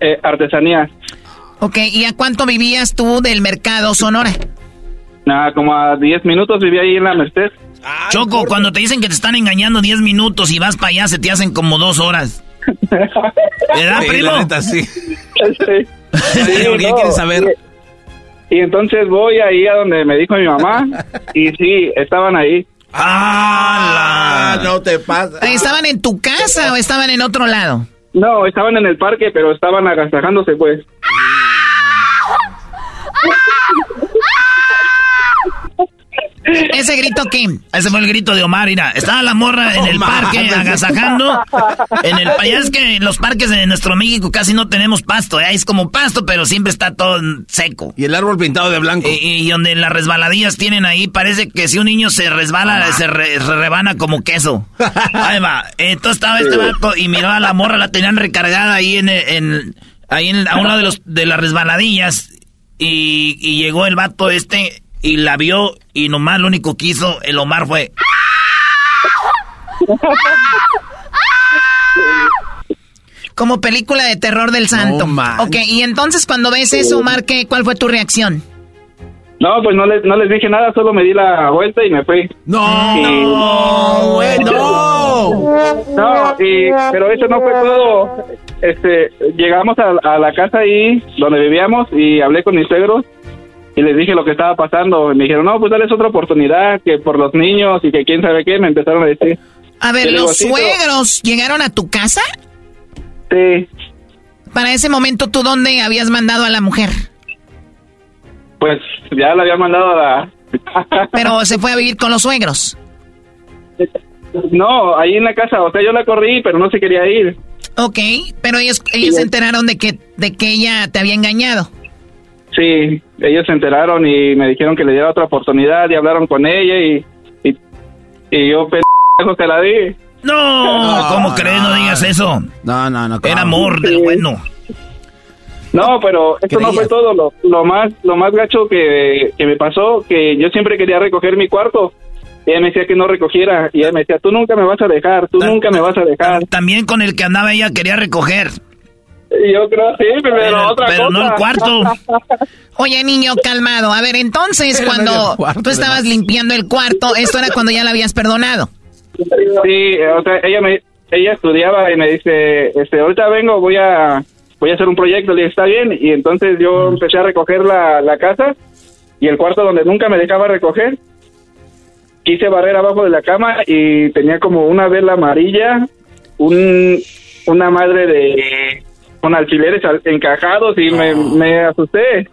Eh, artesanía. Ok, ¿y a cuánto vivías tú del mercado Sonora? Nada, como a 10 minutos vivía ahí en la Merced. Choco, cuando te dicen que te están engañando 10 minutos y vas para allá, se te hacen como dos horas. ¿Verdad, Sí, primo? la neta, sí. Sí. ¿Por qué no, quieres saber? Y, y entonces voy ahí a donde me dijo mi mamá y sí, estaban ahí. Ah, no te pasa. ¿Estaban en tu casa o estaban en otro lado? No, estaban en el parque, pero estaban agasajándose, pues. ¿Ese grito qué? Ese fue el grito de Omar, mira. Estaba la morra en el parque agasajando. En el allá es que en los parques de nuestro México casi no tenemos pasto. ¿eh? Es como pasto, pero siempre está todo seco. Y el árbol pintado de blanco. Y, y donde las resbaladillas tienen ahí, parece que si un niño se resbala, se re- rebana como queso. Ahí va. Entonces estaba este vato y miró a la morra, la tenían recargada ahí en, en- ahí en, a un lado de, los, de las resbaladillas. Y, y llegó el vato este y la vio y nomás lo único que hizo el Omar fue... Como película de terror del santo. manches. ok, y entonces cuando ves eso, Omar, ¿qué, ¿cuál fue tu reacción? No, pues no les, no les dije nada, solo me di la vuelta y me fui. No, Y- no, güey, no. No, y, pero eso no fue todo. Este, llegamos a, a la casa ahí donde vivíamos y hablé con mis suegros y les dije lo que estaba pasando. Y me dijeron, no, pues dales otra oportunidad, que por los niños y que quién sabe qué, me empezaron a decir. A ver, digo, ¿los "Sí, pero- suegros llegaron a tu casa? Sí, Para ese momento, ¿tú dónde habías mandado a la mujer? pues ya la había mandado a la... Pero se fue a vivir con los suegros. No, ahí en la casa, o sea, yo la corrí, pero no se quería ir. Ok, pero ellos, ellos se enteraron de que, de que ella te había engañado. Sí, ellos se enteraron y me dijeron que le diera otra oportunidad y hablaron con ella y, y, y yo, p te la di. No, ¿cómo crees? No digas eso. No, no, no. Era amor del bueno. No, pero esto no fue todo. Lo, lo más lo más gacho que, que me pasó, que yo siempre quería recoger mi cuarto. Y ella me decía que no recogiera. Y ella me decía, tú nunca me vas a dejar, tú nunca me vas a dejar. También con el que andaba ella quería recoger. Y yo creo sí, pero, Pero- otra pero cosa. no el cuarto. Oye, niño, calmado. A ver, entonces, cuando tú estabas limpiando el cuarto, esto era cuando ya la habías perdonado. Sí, o sea, ella me ella estudiaba y me dice, este, ahorita vengo, voy a voy a hacer un proyecto, le dije, está bien, y entonces yo empecé a recoger la, la casa y el cuarto donde nunca me dejaba recoger, quise barrer abajo de la cama y tenía como una vela amarilla, un, una madre de con alfileres al- encajados y me, me asusté.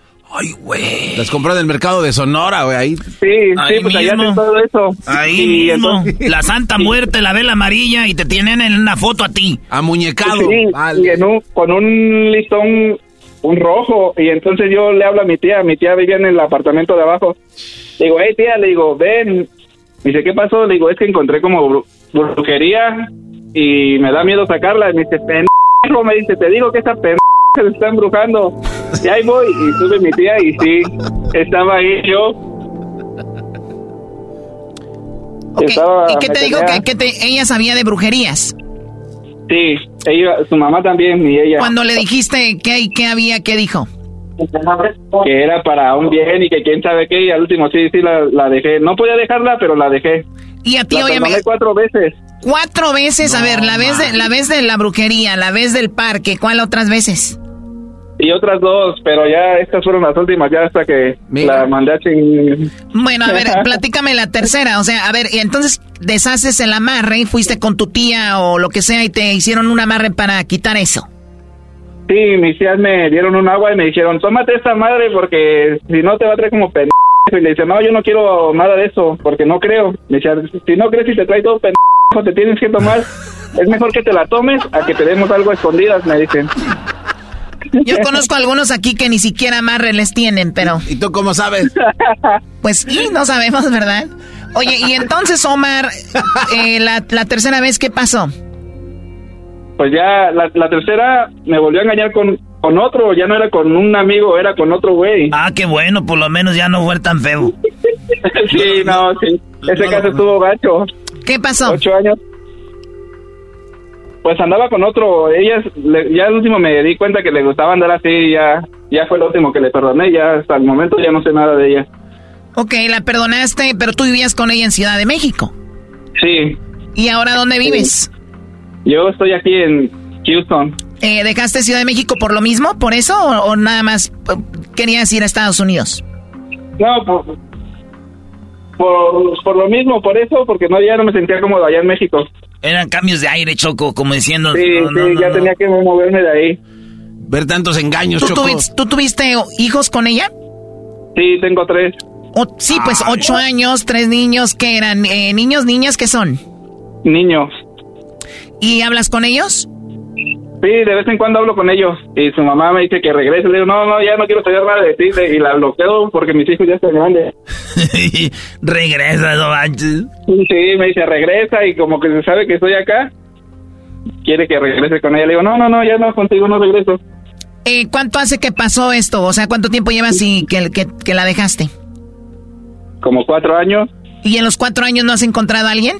Las compró del mercado de Sonora, güey, ahí. Sí, Ahí sí, pues allá mismo. hacen todo eso. Ahí mismo. entonces- La Santa Muerte, la vela amarilla y te tienen en una foto a ti. Amuñecado. Sí, y en un- con un listón, un rojo. Y entonces yo le hablo a mi tía. Mi tía vivía en el apartamento de abajo. Le digo, hey tía, le digo, ven. Me dice, ¿qué pasó? Le digo, es que encontré como bru- brujería y me da miedo sacarla. Y me dice, pendejo, me dice, te digo que esa pendeja se está embrujando. Y ahí voy. Y sube mi tía y sí, estaba ahí yo. Estaba- ¿Y qué te digo? tenía- Que, que te- ella sabía de brujerías. Sí, ella, su mamá también y ella. Cuando le dijiste qué, qué había, ¿qué dijo? que era para un bien y que quién sabe qué, y al último sí, sí la, la dejé. No podía dejarla, pero la dejé. Y a ti, la oye, cuatro veces. Cuatro veces, a ver, la vez, de, la vez de la brujería, la vez del parque, ¿cuál otras veces? Y otras dos, pero ya estas fueron las últimas, ya hasta que la mandé a ching... Bueno, a ver, platícame la tercera, o sea, a ver, y entonces deshaces el amarre y fuiste con tu tía o lo que sea y te hicieron un amarre para quitar eso. Sí, mis tías me dieron un agua y me dijeron, tómate esta madre porque si no te va a traer como pendejo. Y le dice, no, yo no quiero nada de eso porque no creo. Me decía, si no crees y te trae todo pendejo, te tienes que tomar. Es mejor que te la tomes a que te demos algo a escondidas, me dicen. Yo conozco algunos aquí que ni siquiera amarre les tienen, pero... ¿Y tú cómo sabes? Pues sí, no sabemos, ¿verdad? Oye, y entonces, Omar, eh, la, la tercera vez, ¿qué pasó? Pues ya la, la tercera me volvió a engañar con, con otro, ya no era con un amigo, era con otro güey. Ah, qué bueno, por lo menos ya no fue tan feo. sí, no, sí. Ese caso estuvo gacho. ¿Qué pasó? Ocho años. Pues andaba con otro. Ella, le- ya al último me di cuenta que le gustaba andar así. Ya, ya fue el último que le perdoné. Ya hasta el momento ya no sé nada de ella. Ok, la perdonaste, pero tú vivías con ella en Ciudad de México. Sí, ¿Y ahora dónde vives? yo estoy aquí en Houston. Eh, ¿Dejaste Ciudad de México por lo mismo, por eso, o, o nada más eh, querías ir a Estados Unidos? No, por, por, por lo mismo, por eso, porque no ya no me sentía cómodo allá en México. Eran cambios de aire, Choco, como diciendo... Sí, no, sí, no, ya no. tenía que moverme de ahí. Ver tantos engaños, ¿Tú, Choco. tuvi- tú tuviste hijos con ella? Sí, tengo tres. O- sí, pues ocho años, tres niños, ¿qué eran? Eh, ¿Niños, niñas, qué son? Niños. ¿Y hablas con ellos? Sí, de vez en cuando hablo con ellos y su mamá me dice que regrese. Le digo, no, no, ya no quiero saber nada de ti y la bloqueo porque mis hijos ya están grandes. Regresa, no manches. Sí, me dice, regresa y como que se sabe que estoy acá, quiere que regrese con ella. Le digo, no, no, no, ya no, contigo no regreso. Eh, ¿Cuánto hace que pasó esto? O sea, ¿cuánto tiempo llevas y que, que, que la dejaste? Como cuatro años. ¿Y en los cuatro años no has encontrado a alguien?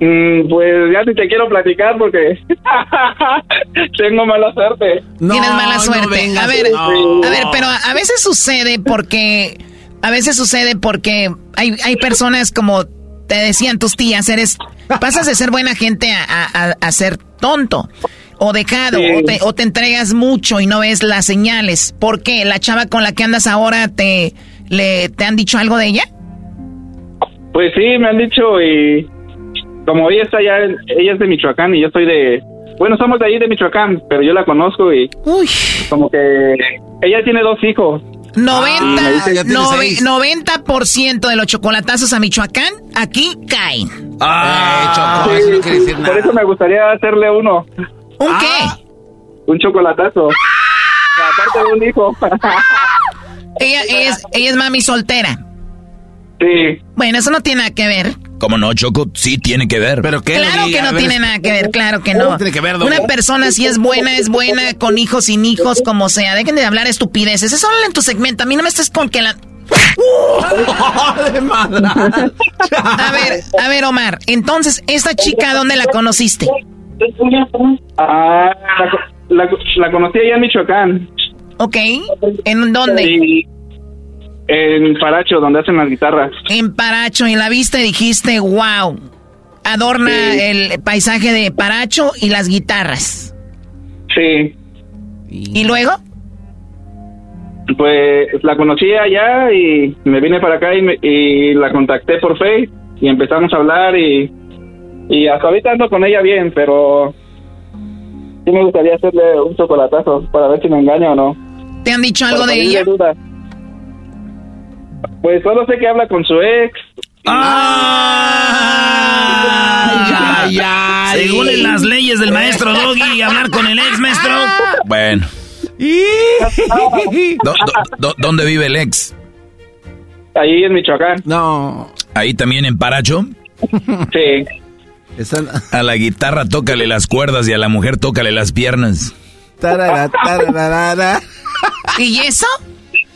Mm, pues ya ni te quiero platicar porque tengo mala suerte. Tienes mala suerte. vengas, a ver, no. a ver, pero a, veces sucede porque, a veces sucede porque hay, hay personas como te decían tus tías, eres, pasas de ser buena gente a, a- a- a ser tonto o dejado Sí. o, te, o te entregas mucho y no ves las señales. ¿Por qué? ¿La chava con la que andas ahora te, le, te han dicho algo de ella? Pues sí, me han dicho y como ella está allá, ella es de Michoacán y yo soy de, bueno, somos de ahí de Michoacán, pero yo la conozco y como que ella tiene dos hijos. 90, Ah, me dice, ya tiene nove- seis. 90% de los chocolatazos a Michoacán aquí caen. Ah, Sí, sí, por eso me gustaría hacerle uno. ¿Un Ah. qué? Un chocolatazo. Aparte de un hijo. Ella, ella es, ella es mami soltera. Sí. Bueno, eso no tiene nada que ver. ¿Cómo no, Choco? Sí tiene que ver. ¿Pero qué? Claro que no tiene nada que ver, claro que no. tiene que ver, Una persona si es buena, es buena, con hijos, sin hijos, como sea. Dejen de hablar estupideces. Eso habla en tu segmento. A mí no me estés con que la... a ver, a ver, Omar. Entonces, ¿esta chica dónde la conociste? Ah, la, la, la conocí allá en Michoacán. Ok. ¿En dónde? Sí. En Paracho, donde hacen las guitarras. En Paracho. Y la viste y dijiste, wow. Adorna Sí. el paisaje de Paracho y las guitarras. Sí. ¿Y luego? Pues la conocí allá y me vine para acá y, me- y la contacté por Face y empezamos a hablar y, y hasta ahorita ando con ella bien, pero sí me gustaría hacerle un chocolatazo para ver si me engaña o no. ¿Te han dicho algo de ella? dudas. Pues solo sé que habla con su ex. Ay, ay. Según en las leyes del maestro Doggy, hablar con el ex maestro. Bueno. ¿Dónde vive el ex? Ahí en Michoacán. No. ¿Ahí también en Paracho? Sí. A la guitarra tócale las cuerdas y a la mujer tócale las piernas. ¿Y eso?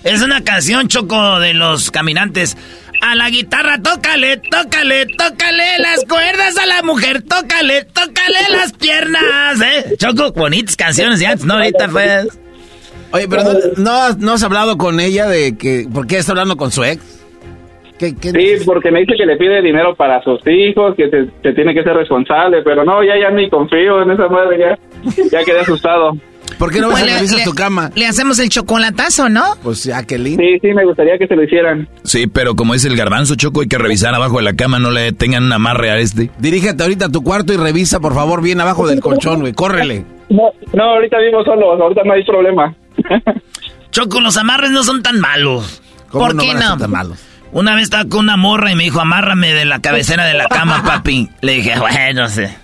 Es una canción, Choco, de los caminantes. A la guitarra, tócale, tócale, tócale las cuerdas a la mujer, tócale, tócale las piernas, ¿eh? Choco, bonitas canciones antes, ¿no? Ahorita pues. Oye, pero no, no, has- no has hablado con ella de que... ¿Por qué está hablando con su ex? ¿Qué, qué Sí, porque me dice que le pide dinero para sus hijos, que se, se tiene que ser responsable, pero no, ya ya ni confío en esa madre, ya, ya quedé asustado. ¿Por qué no Pues le- tu cama? Le hacemos el chocolatazo, ¿no? Pues ya, qué lindo. Sí, sí, me gustaría que se lo hicieran. Sí, pero como es el garbanzo, Choco, hay que revisar abajo de la cama, no le tengan un amarre a este. Dirígete ahorita a tu cuarto y revisa, por favor, bien abajo del colchón, güey. Córrele. No, no, ahorita vivo solo, ahorita no hay problema. Choco, los amarres no son tan malos. ¿Cómo ¿Por no qué van a ser no? tan malos? Una vez estaba con una morra y me dijo, amárrame de la cabecera de la cama, papi. Le dije, bueno, sé.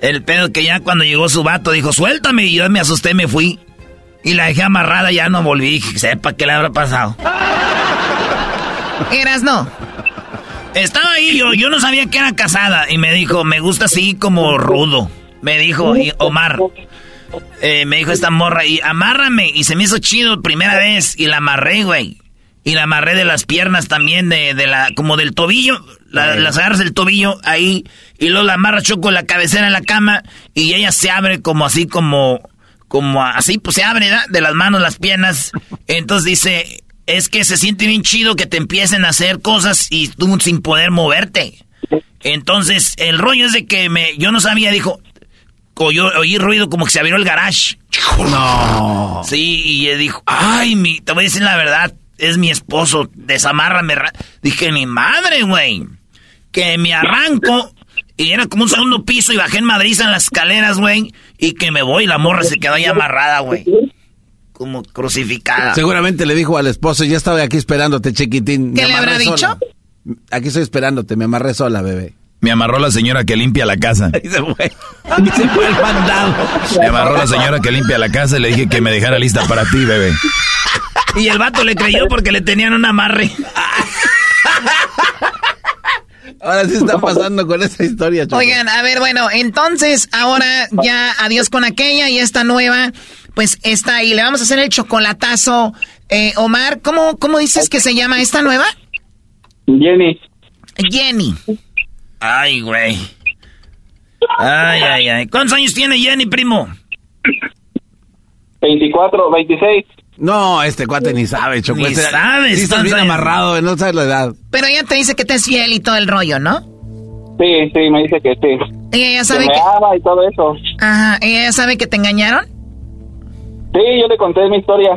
El pedo que ya cuando llegó su vato dijo, suéltame. Y yo me asusté, me fui. Y la dejé amarrada, ya no volví. Sepa qué le habrá pasado. Eras no. Estaba ahí, yo, yo no sabía que era casada. Y me dijo, me gusta así como rudo. Me dijo, y Omar. eh, me dijo esta morra, y amárrame. Y se me hizo chido primera vez. Y la amarré, güey. Y la amarré de las piernas también, de, de la, como del tobillo. La- las agarras del tobillo ahí. Y luego la amarras choco la cabecera en la cama. Y ella se abre como así, como, como así, pues se abre, ¿verdad? De las manos, las piernas. Entonces dice, es que se siente bien chido que te empiecen a hacer cosas y tú sin poder moverte. Entonces, el rollo es de que me, yo no sabía, dijo, oí, oí ruido como que se abrió el garage. No. Sí, y dijo, ay, mi, te voy a decir la verdad, es mi esposo, desamárrame. ra-". Dije, mi madre, güey. Que me arranco y era como un segundo piso y bajé en Madrid en las escaleras, güey. Y que me voy, la morra se quedó ahí amarrada, güey. Como crucificada. Seguramente le dijo al esposo, ya estaba aquí esperándote, chiquitín. ¿Qué Me le habrá dicho? sola. Aquí estoy esperándote, me amarré sola, bebé. Me amarró la señora que limpia la casa. Y se fue. Y se fue el mandado. Me amarró la señora que limpia la casa y le dije que me dejara lista para ti, bebé. Y el vato le creyó porque le tenían un amarre. Ahora sí está pasando con esa historia, Choco. Oigan, a ver, bueno, entonces ahora ya adiós con aquella y esta nueva, pues está ahí. Le vamos a hacer el chocolatazo. Eh, Omar, ¿cómo, ¿cómo dices que se llama esta nueva? Jenny. Jenny. Ay, güey. Ay, ay, ay. ¿Cuántos años tiene Jenny, primo? 24, 26. No, este cuate ni sabe, Choco. Ni Este- sabes, Sí, estás bien amarrado, no sabes la edad. Pero ella te dice que te es fiel y todo el rollo, ¿no? Sí, sí, me dice que sí. Ella ya Que sabe me que... ama y todo eso. Ajá, ella ya sabe que te engañaron. Sí, yo le conté mi historia.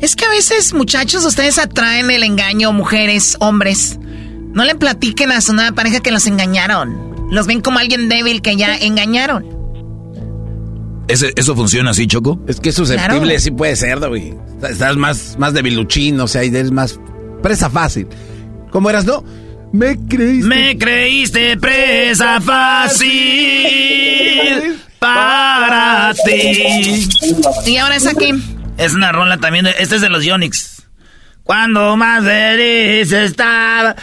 Es que a veces, muchachos, ustedes atraen el engaño, mujeres, hombres. No le platiquen a su nueva pareja que los engañaron. Los ven como alguien débil que ya engañaron. ¿Ese- ¿Eso funciona así, Choco? Es que es susceptible, Claro. sí puede ser, güey. Estás más, más debiluchín, o sea, y eres más presa fácil. ¿Cómo eras, no? Me creíste. Me creíste presa fácil para ti. ¿Y ahora es aquí? Es una rola también. de- este es de los Yonix. Cuando más feliz estaba.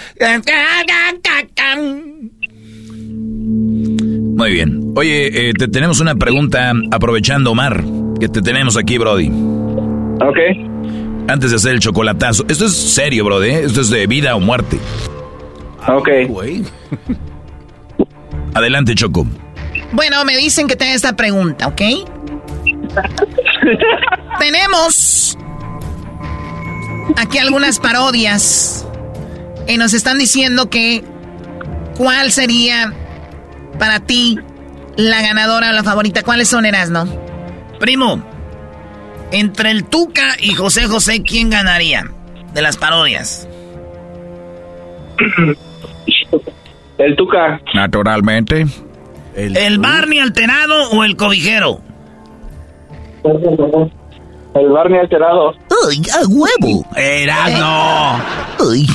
Muy bien. Oye, eh, te tenemos una pregunta aprovechando, Omar, que te tenemos aquí, Brody. Ok. Antes de hacer el chocolatazo. Esto es serio, Brody. ¿eh? Esto es de vida o muerte. Ok. Adelante, Choco. Bueno, me dicen que tenga esta pregunta, ¿ok? Tenemos aquí algunas parodias y nos están diciendo que cuál sería para ti la ganadora o la favorita. ¿Cuáles son, Erasno? Primo, entre el Tuca y José José, ¿quién ganaría de las parodias? El Tuca. Naturalmente. ¿El, Barney alterado o el cobijero? El Barney alterado. ¡Ay, a huevo! ¡Erasno! ¡Ay!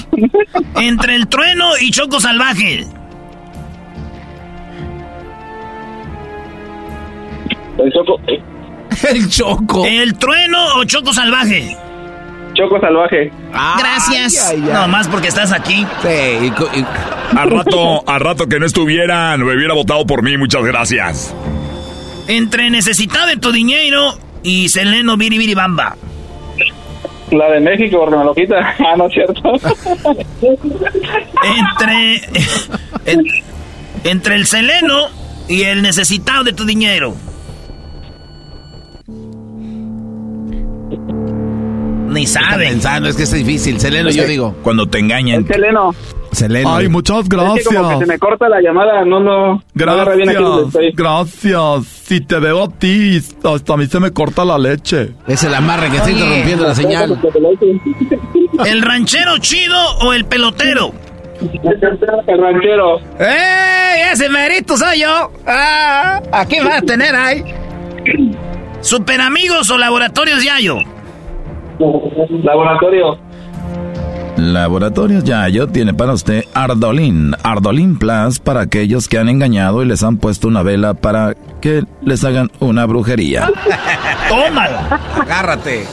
Entre el trueno y Choco Salvaje. El Choco. eh, El Choco. ¿El trueno o Choco Salvaje? Choco salvaje. Gracias. No, más porque estás aquí. Sí, y co- y- A rato, a rato que no estuvieran, me hubiera votado por mí, muchas gracias. Entre Necesitado de tu dinero y Seleno Biribiribamba. La de México, porque me lo quita. Ah, no es cierto. Entre. en- entre el Seleno y el Necesitado de tu dinero. Ni saben. pensando, es que es difícil. Seleno, yo digo. Cuando te engañan. Seleno. Seleno. Ay, muchas Es que como que se gracias. me corta la llamada, no, no. bien Gracias, gracias. Si te veo a ti, hasta a mí se me corta la leche. Es el amarre que está interrumpiendo la señal. ¿El ranchero chido o el pelotero? El ranchero. ¡Ey! Ese merito soy yo. Ah, aquí va a tener ahí. ¿Super amigos o laboratorios Yayo? Laboratorio. Laboratorios Yayo tiene para usted Ardolín. Ardolín Plus para aquellos que han engañado y les han puesto una vela para que les hagan una brujería. Tómala. Agárrate.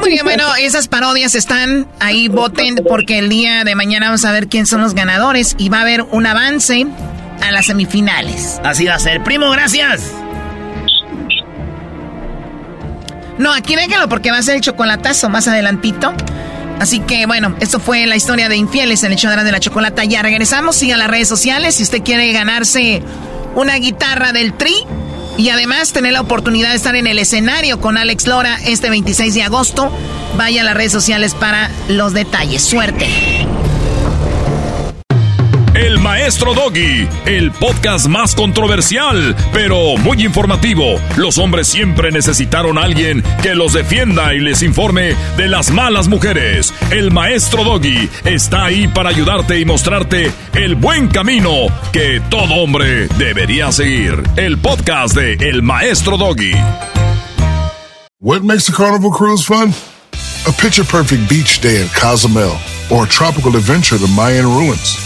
Muy bien, bueno, esas parodias están ahí, voten, porque el día de mañana vamos a ver quién son los ganadores y va a haber un avance a las semifinales. Así va a ser. Primo, gracias. No, aquí déjenlo porque va a ser el chocolatazo más adelantito. Así que bueno, esto fue la historia de infieles en el show de la- chocolata. Ya regresamos, siga las redes sociales si usted quiere ganarse una guitarra del Tri y además tener la oportunidad de estar en el escenario con Alex Lora este 26 de agosto. Vaya a las redes sociales para los detalles. Suerte. El Maestro Doggy, el podcast más controversial, pero muy informativo. Los hombres siempre necesitaron a alguien que los defienda y les informe de las malas mujeres. El Maestro Doggy está ahí para ayudarte y mostrarte el buen camino que todo hombre debería seguir. El podcast de El Maestro Doggy. What makes a carnival cruise fun? A picture perfect beach day in Cozumel or a tropical adventure to Mayan ruins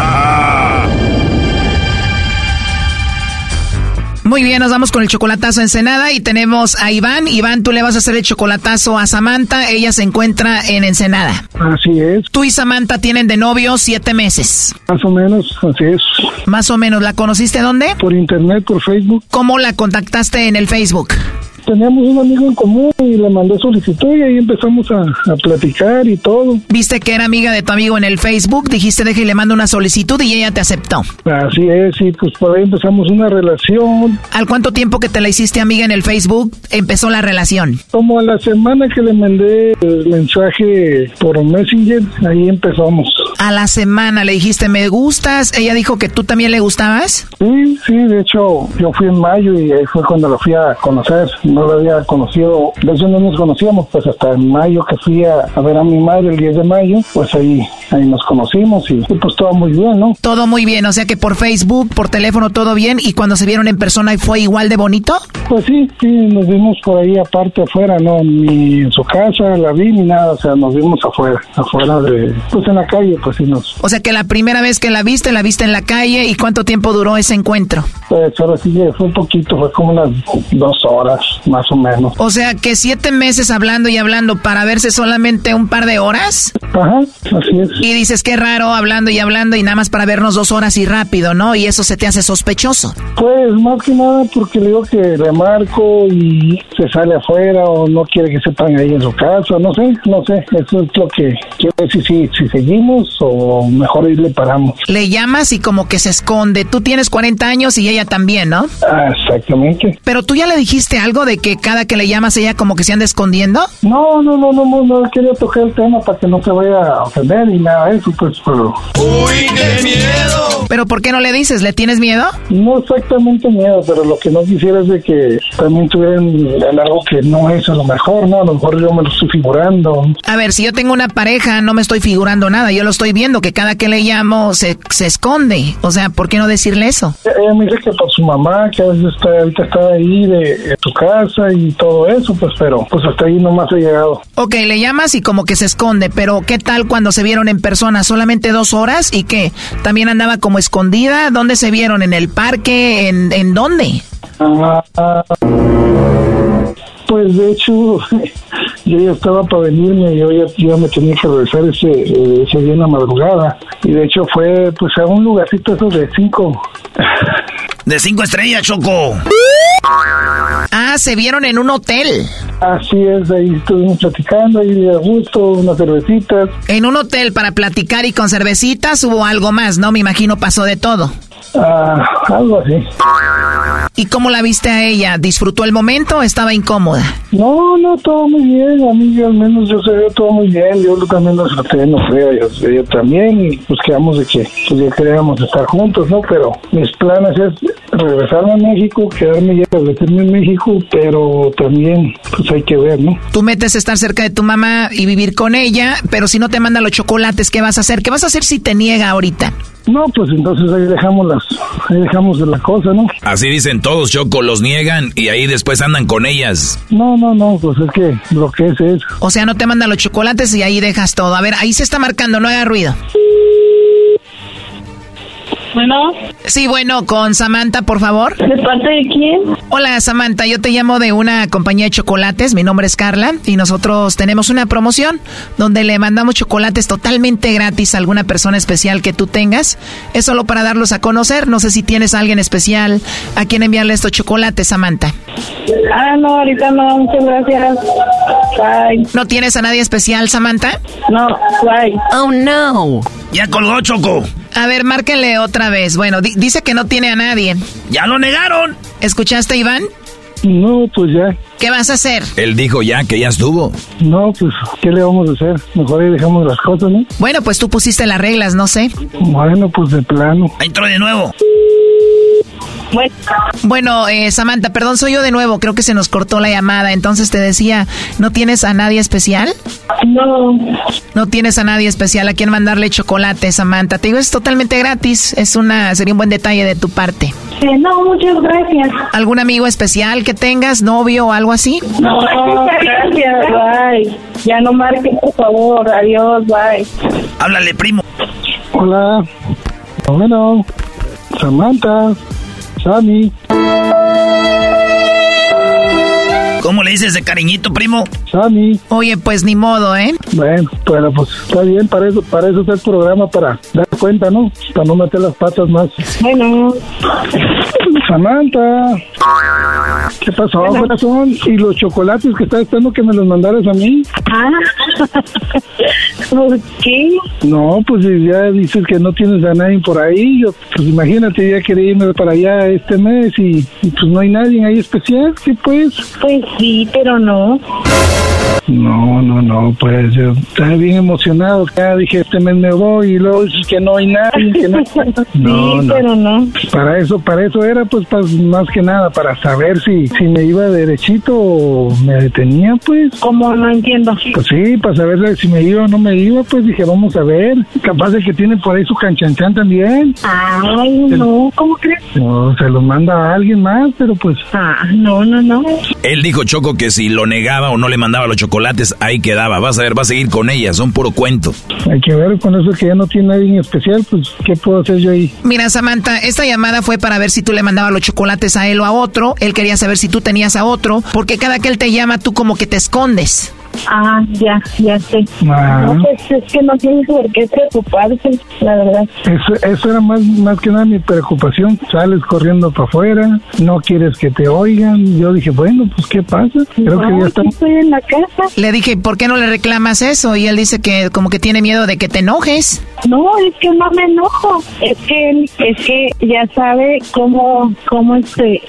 Muy bien, nos vamos con el chocolatazo a Ensenada y tenemos a Iván. Iván, tú le vas a hacer el chocolatazo a Samantha. Ella se encuentra en Ensenada. Así es. Tú y Samantha tienen de novio siete meses. Más o menos, así es. Más o menos. ¿La conociste dónde? Por internet, por Facebook. ¿Cómo la contactaste en el Facebook? Teníamos un amigo en común y le mandé solicitud y ahí empezamos a, a platicar y todo. Viste que era amiga de tu amigo en el Facebook, dijiste deje y le mando una solicitud y ella te aceptó. Así es, y pues por ahí empezamos una relación. ¿Al cuánto tiempo que te la hiciste amiga en el Facebook empezó la relación? Como a la semana que le mandé el mensaje por Messenger, ahí empezamos. A la semana le dijiste me gustas, ella dijo que tú también le gustabas. Sí, sí, de hecho yo fui en mayo y ahí fue cuando lo fui a conocer. No lo había conocido, de hecho no nos conocíamos, pues hasta en mayo que fui a, a ver a mi madre el 10 de mayo, pues ahí, ahí nos conocimos y, y pues todo muy bien, ¿no? Todo muy bien, o sea que por Facebook, por teléfono todo bien y cuando se vieron en persona fue igual de bonito. Pues sí, sí, nos vimos por ahí aparte afuera, no, ni en su casa la vi ni nada, o sea, nos vimos afuera, afuera de, pues en la calle, pues sí nos. O sea que la primera vez que la viste, la viste en la calle y cuánto tiempo duró ese encuentro. Pues ahora sí fue un poquito, fue como unas dos horas, más o menos. O sea que siete meses hablando y hablando para verse solamente un par de horas. Ajá, así es. Y dices que raro hablando y hablando y nada más para vernos dos horas y rápido, ¿no? Y eso se te hace sospechoso. Pues más que nada porque le digo que le marco y se sale afuera o no quiere que sepan ahí en su casa, no sé, no sé, eso es lo que quiero ver si, si, si seguimos o mejor ahí le paramos. Le llamas y como que se esconde. Tú tienes 40 años y ella también, ¿no? Ah, exactamente. Pero tú ya le dijiste algo de que cada que le llamas ella como que se anda escondiendo. No, no, no, no, no, no quería tocar el tema para que no se vaya a ofender ni nada de eso, pues, pero... ¡Uy, qué miedo! ¿Pero por qué no le dices? ¿Le tienes miedo? No exactamente miedo, pero lo que no quisiera es de que también tuvieran algo que no es a lo mejor, ¿no? A lo mejor yo me lo estoy figurando. A ver, si yo tengo una pareja, no me estoy figurando nada. Yo lo estoy viendo, que cada que le llamo se, se esconde. O sea, ¿por qué no decirle eso? Ella me dice que por su mamá, que a veces está, ahorita está ahí de, de tu casa y todo eso, pues, pero pues hasta ahí nomás he llegado. Ok, le llamas y como que se esconde, pero ¿qué tal cuando se vieron en persona? ¿Solamente dos horas? ¿Y qué? ¿También andaba como escondida? ¿Dónde se vieron? ¿En el parque? ¿En, en dónde? Ah, pues de hecho, yo ya estaba para venirme, yo ya, ya me tenía que regresar ese, ese día en la madrugada. Y de hecho fue pues a un lugarcito eso de cinco. De cinco estrellas, Choco. Ah, se vieron en un hotel. Así es, ahí estuvimos platicando, ahí a gusto, unas cervecitas. En un hotel para platicar y con cervecitas hubo algo más, ¿no? Me imagino pasó de todo. Ah, algo así. ¿Y cómo la viste a ella? ¿Disfrutó el momento o estaba incómoda? No, no, todo muy bien, a mí al menos yo se ve todo muy bien, yo también lo disfruté, no sé, ella, ella también, y pues quedamos de que pues ya queríamos estar juntos, ¿no? Pero mis planes es regresarme a México, quedarme ya, establecerme en México, pero también pues hay que ver, ¿no? Tú metes estar cerca de tu mamá y vivir con ella, pero si no te manda los chocolates, ¿qué vas a hacer? ¿Qué vas a hacer si te niega ahorita? No, pues entonces ahí dejamos las, ahí dejamos la cosa, ¿no? Así dicen todos, Choco, los niegan y ahí después andan con ellas. No, no, no, pues es que lo que es es. O sea, no te manda los chocolates y ahí dejas todo. A ver, ahí se está marcando, no haga ruido. Bueno. Sí, bueno, con Samantha, por favor. ¿De parte de quién? Hola, Samantha, yo te llamo de una compañía de chocolates. Mi nombre es Carla y nosotros tenemos una promoción donde le mandamos chocolates totalmente gratis a alguna persona especial que tú tengas. Es solo para darlos a conocer. No sé si tienes a alguien especial a quien enviarle estos chocolates, Samantha. Ah, no, ahorita no, muchas gracias. Bye. ¿No tienes a nadie especial, Samantha? No, bye. Oh, no. Ya colgó, Choco. A ver, márquenle otra vez. Bueno, di dice que no tiene a nadie. ¡Ya lo negaron! ¿Escuchaste, Iván? No, pues ya. ¿Qué vas a hacer? Él dijo ya que ya estuvo. No, pues, ¿qué le vamos a hacer? Mejor ahí dejamos las cosas, ¿no? Bueno, pues tú pusiste las reglas, no sé. Bueno, pues de plano. Entró de nuevo. Bueno, Bueno, eh, Samantha, perdón, soy yo de nuevo. Creo que se nos cortó la llamada. Entonces te decía, ¿no tienes a nadie especial? no. No tienes a nadie especial a quien mandarle chocolate, Samantha. Te digo, es totalmente gratis. Es una, sería un buen detalle de tu parte. Eh, no, muchas gracias. ¿Algún amigo especial que tengas, novio o algo así? No, gracias, bye. Ya no marques, por favor. Adiós, bye. Háblale, primo. Hola. Bueno. Samantha. Sammy. ¿Cómo le dices de cariñito, primo? Sammy. Oye, pues ni modo, ¿eh? Bueno, bueno, pues está bien, para eso, para eso está el programa, para dar cuenta, ¿no? Para no meter las patas más. Bueno. Samantha. ¿Qué pasó, corazón? ¿Y los chocolates que estás esperando que me los mandaras a mí? Ah, ¿por qué? No, pues ya dices que no tienes a nadie por ahí. Yo, pues imagínate, ya quería irme para allá este mes y, y pues no hay nadie ahí especial. ¿Qué pues? Pues sí, pero no. No, no, no, pues yo estaba bien emocionado. Ya dije, este mes me voy y luego dices que no hay nadie. Que no, no, sí, pero no. Para eso, para eso era, pues, pa- más que nada, para saber si, si me iba derechito o me detenía, pues. ¿Cómo? No entiendo. Pues sí, para saber si me iba o no me iba, pues dije, vamos a ver. Capaz de que tiene por ahí su canchanchan también. Ay, no, ¿cómo crees? No, se los manda a alguien más, pero pues. Ah, no, no, no. Él dijo Choco que si lo negaba o no le mandaba los chocolates, ahí quedaba. Vas a ver, va a seguir con ella, son puro cuento. Hay que ver con eso que ya no tiene nadie en especial, pues, ¿qué puedo hacer yo ahí? Mira, Samantha, esta llamada fue para ver si tú le mandabas los chocolates a él o a otro. Él quería saber si tú tenías a otro, porque cada que él te llama, tú como que te escondes. Ah, ya, ya sé. Ah. No, pues es que no tienes por qué preocuparse, la verdad. Eso, eso era más, más que nada mi preocupación. Sales corriendo para afuera, no quieres que te oigan. Yo dije, bueno, pues, ¿qué pasa? Creo que ya estamos. estoy en la casa. Le dije, ¿por qué no le reclamas eso? Y él dice que como que tiene miedo de que te enojes. No, es que no me enojo. Es que él- es que ya sabe cómo cómo este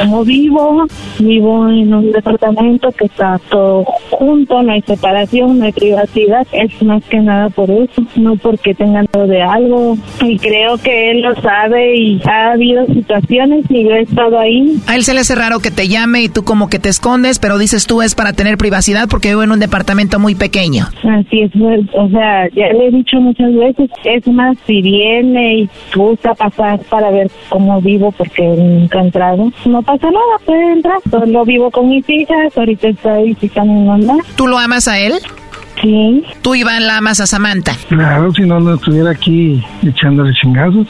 cómo vivo. Vivo en un departamento que está todo junto, no hay separación, no hay privacidad. Es más que nada por eso, no porque tengan miedo de algo. Y creo que él lo sabe y ha habido situaciones y yo he estado ahí. A él se le hace raro que te llame y tú como que te escondes, pero dices tú es para tener privacidad porque vivo en un departamento muy pequeño. Así es, pues, o sea, ya le he dicho muchas veces, es más, si viene y gusta pasar para ver cómo vivo, porque nunca ha entrado, no pasa nada, puede entrar. Solo vivo con mis hijas, ahorita estoy visitando a mi mamá. ¿Tú lo amas a él? Sí. Tú, Iván, la amas a Samantha. Claro, si no, no estuviera aquí echándole chingazos.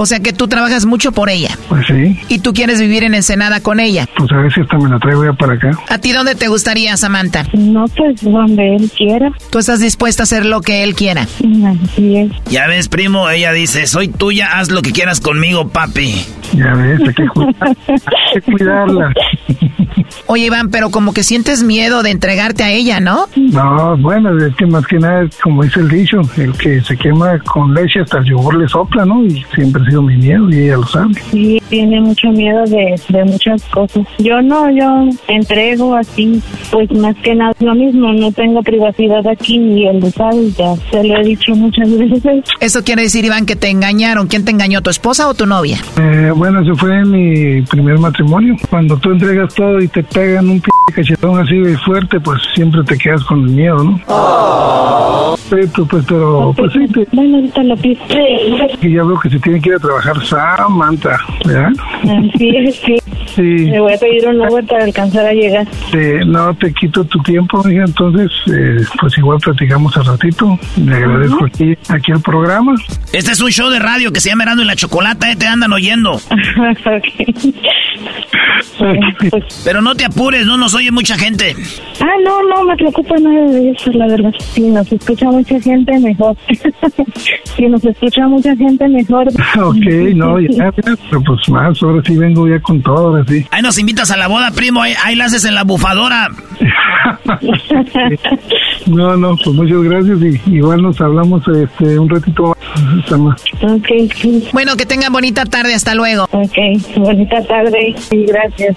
O sea que tú trabajas mucho por ella. Pues sí, Y tú quieres vivir en Ensenada con ella. pues a ver si hasta me la traigo ya para acá. ¿A ti dónde te gustaría, Samantha? No, pues donde él quiera. Tú estás dispuesta a hacer lo que él quiera. Así es. Ya ves, primo, ella dice, soy tuya, haz lo que quieras conmigo, papi. Ya ves, hay que, cuidar- hay que cuidarla. Oye, Iván, pero como que sientes miedo de entregarte a ella, ¿no? No, bueno, es que más que nada, como dice el dicho, el que se quema con leche hasta el yogur le sopla, ¿no? Y siempre sido mi miedo y ella lo sabe. Sí, tiene mucho miedo de, de muchas cosas. Yo no, yo entrego así, pues más que nada lo mismo, no tengo privacidad aquí y él lo sabe, ya se lo he dicho muchas veces. Eso quiere decir, Iván, que te engañaron. ¿Quién te engañó, tu esposa o tu novia? Eh, bueno, ese fue mi primer matrimonio. Cuando tú entregas todo y te pegan un p cachetón así de fuerte, pues siempre te quedas con el miedo, ¿no? Sí, pues, pues, pero, pues sí, te- Bueno, ahorita lo que ya veo que se tiene que ir a trabajar Samantha, ¿verdad? Así es, sí. Sí. Me voy a pedir un Uber para alcanzar a llegar. Eh, no te quito tu tiempo, hija, entonces, eh, pues igual platicamos al ratito. Le agradezco aquí, aquí el programa. Este es un show de radio que se llama Erasmo y la Chocolata, eh, te andan oyendo. Pero no te apures, no nos oye mucha gente. Ah, no, no me preocupa nada de eso, la verdad. Si nos escucha mucha gente, mejor. si nos escucha mucha gente, mejor. ok, no, ya, ya, pero pues más, ahora sí vengo ya con todo, ahora sí. Ahí nos invitas a la boda, primo, ahí, ahí la haces en la bufadora. No, no, pues muchas gracias y igual nos hablamos este un ratito más. Sama. Ok, sí. Bueno, que tengan bonita tarde. Hasta luego. Ok, bonita tarde y gracias.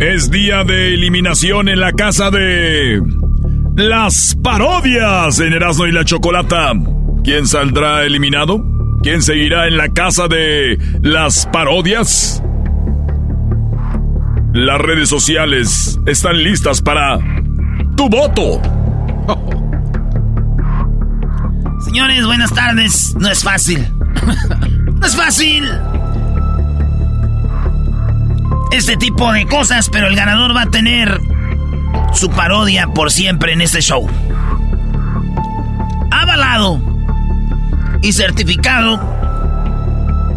Es día de eliminación en la casa de las parodias en Erasmo y la Chocolata. ¿Quién saldrá eliminado? ¿Quién seguirá en la casa de las parodias? Las redes sociales están listas para tu voto. Señores, buenas tardes. No es fácil. no es fácil. Este tipo de cosas, pero el ganador va a tener su parodia por siempre en este show. Avalado y certificado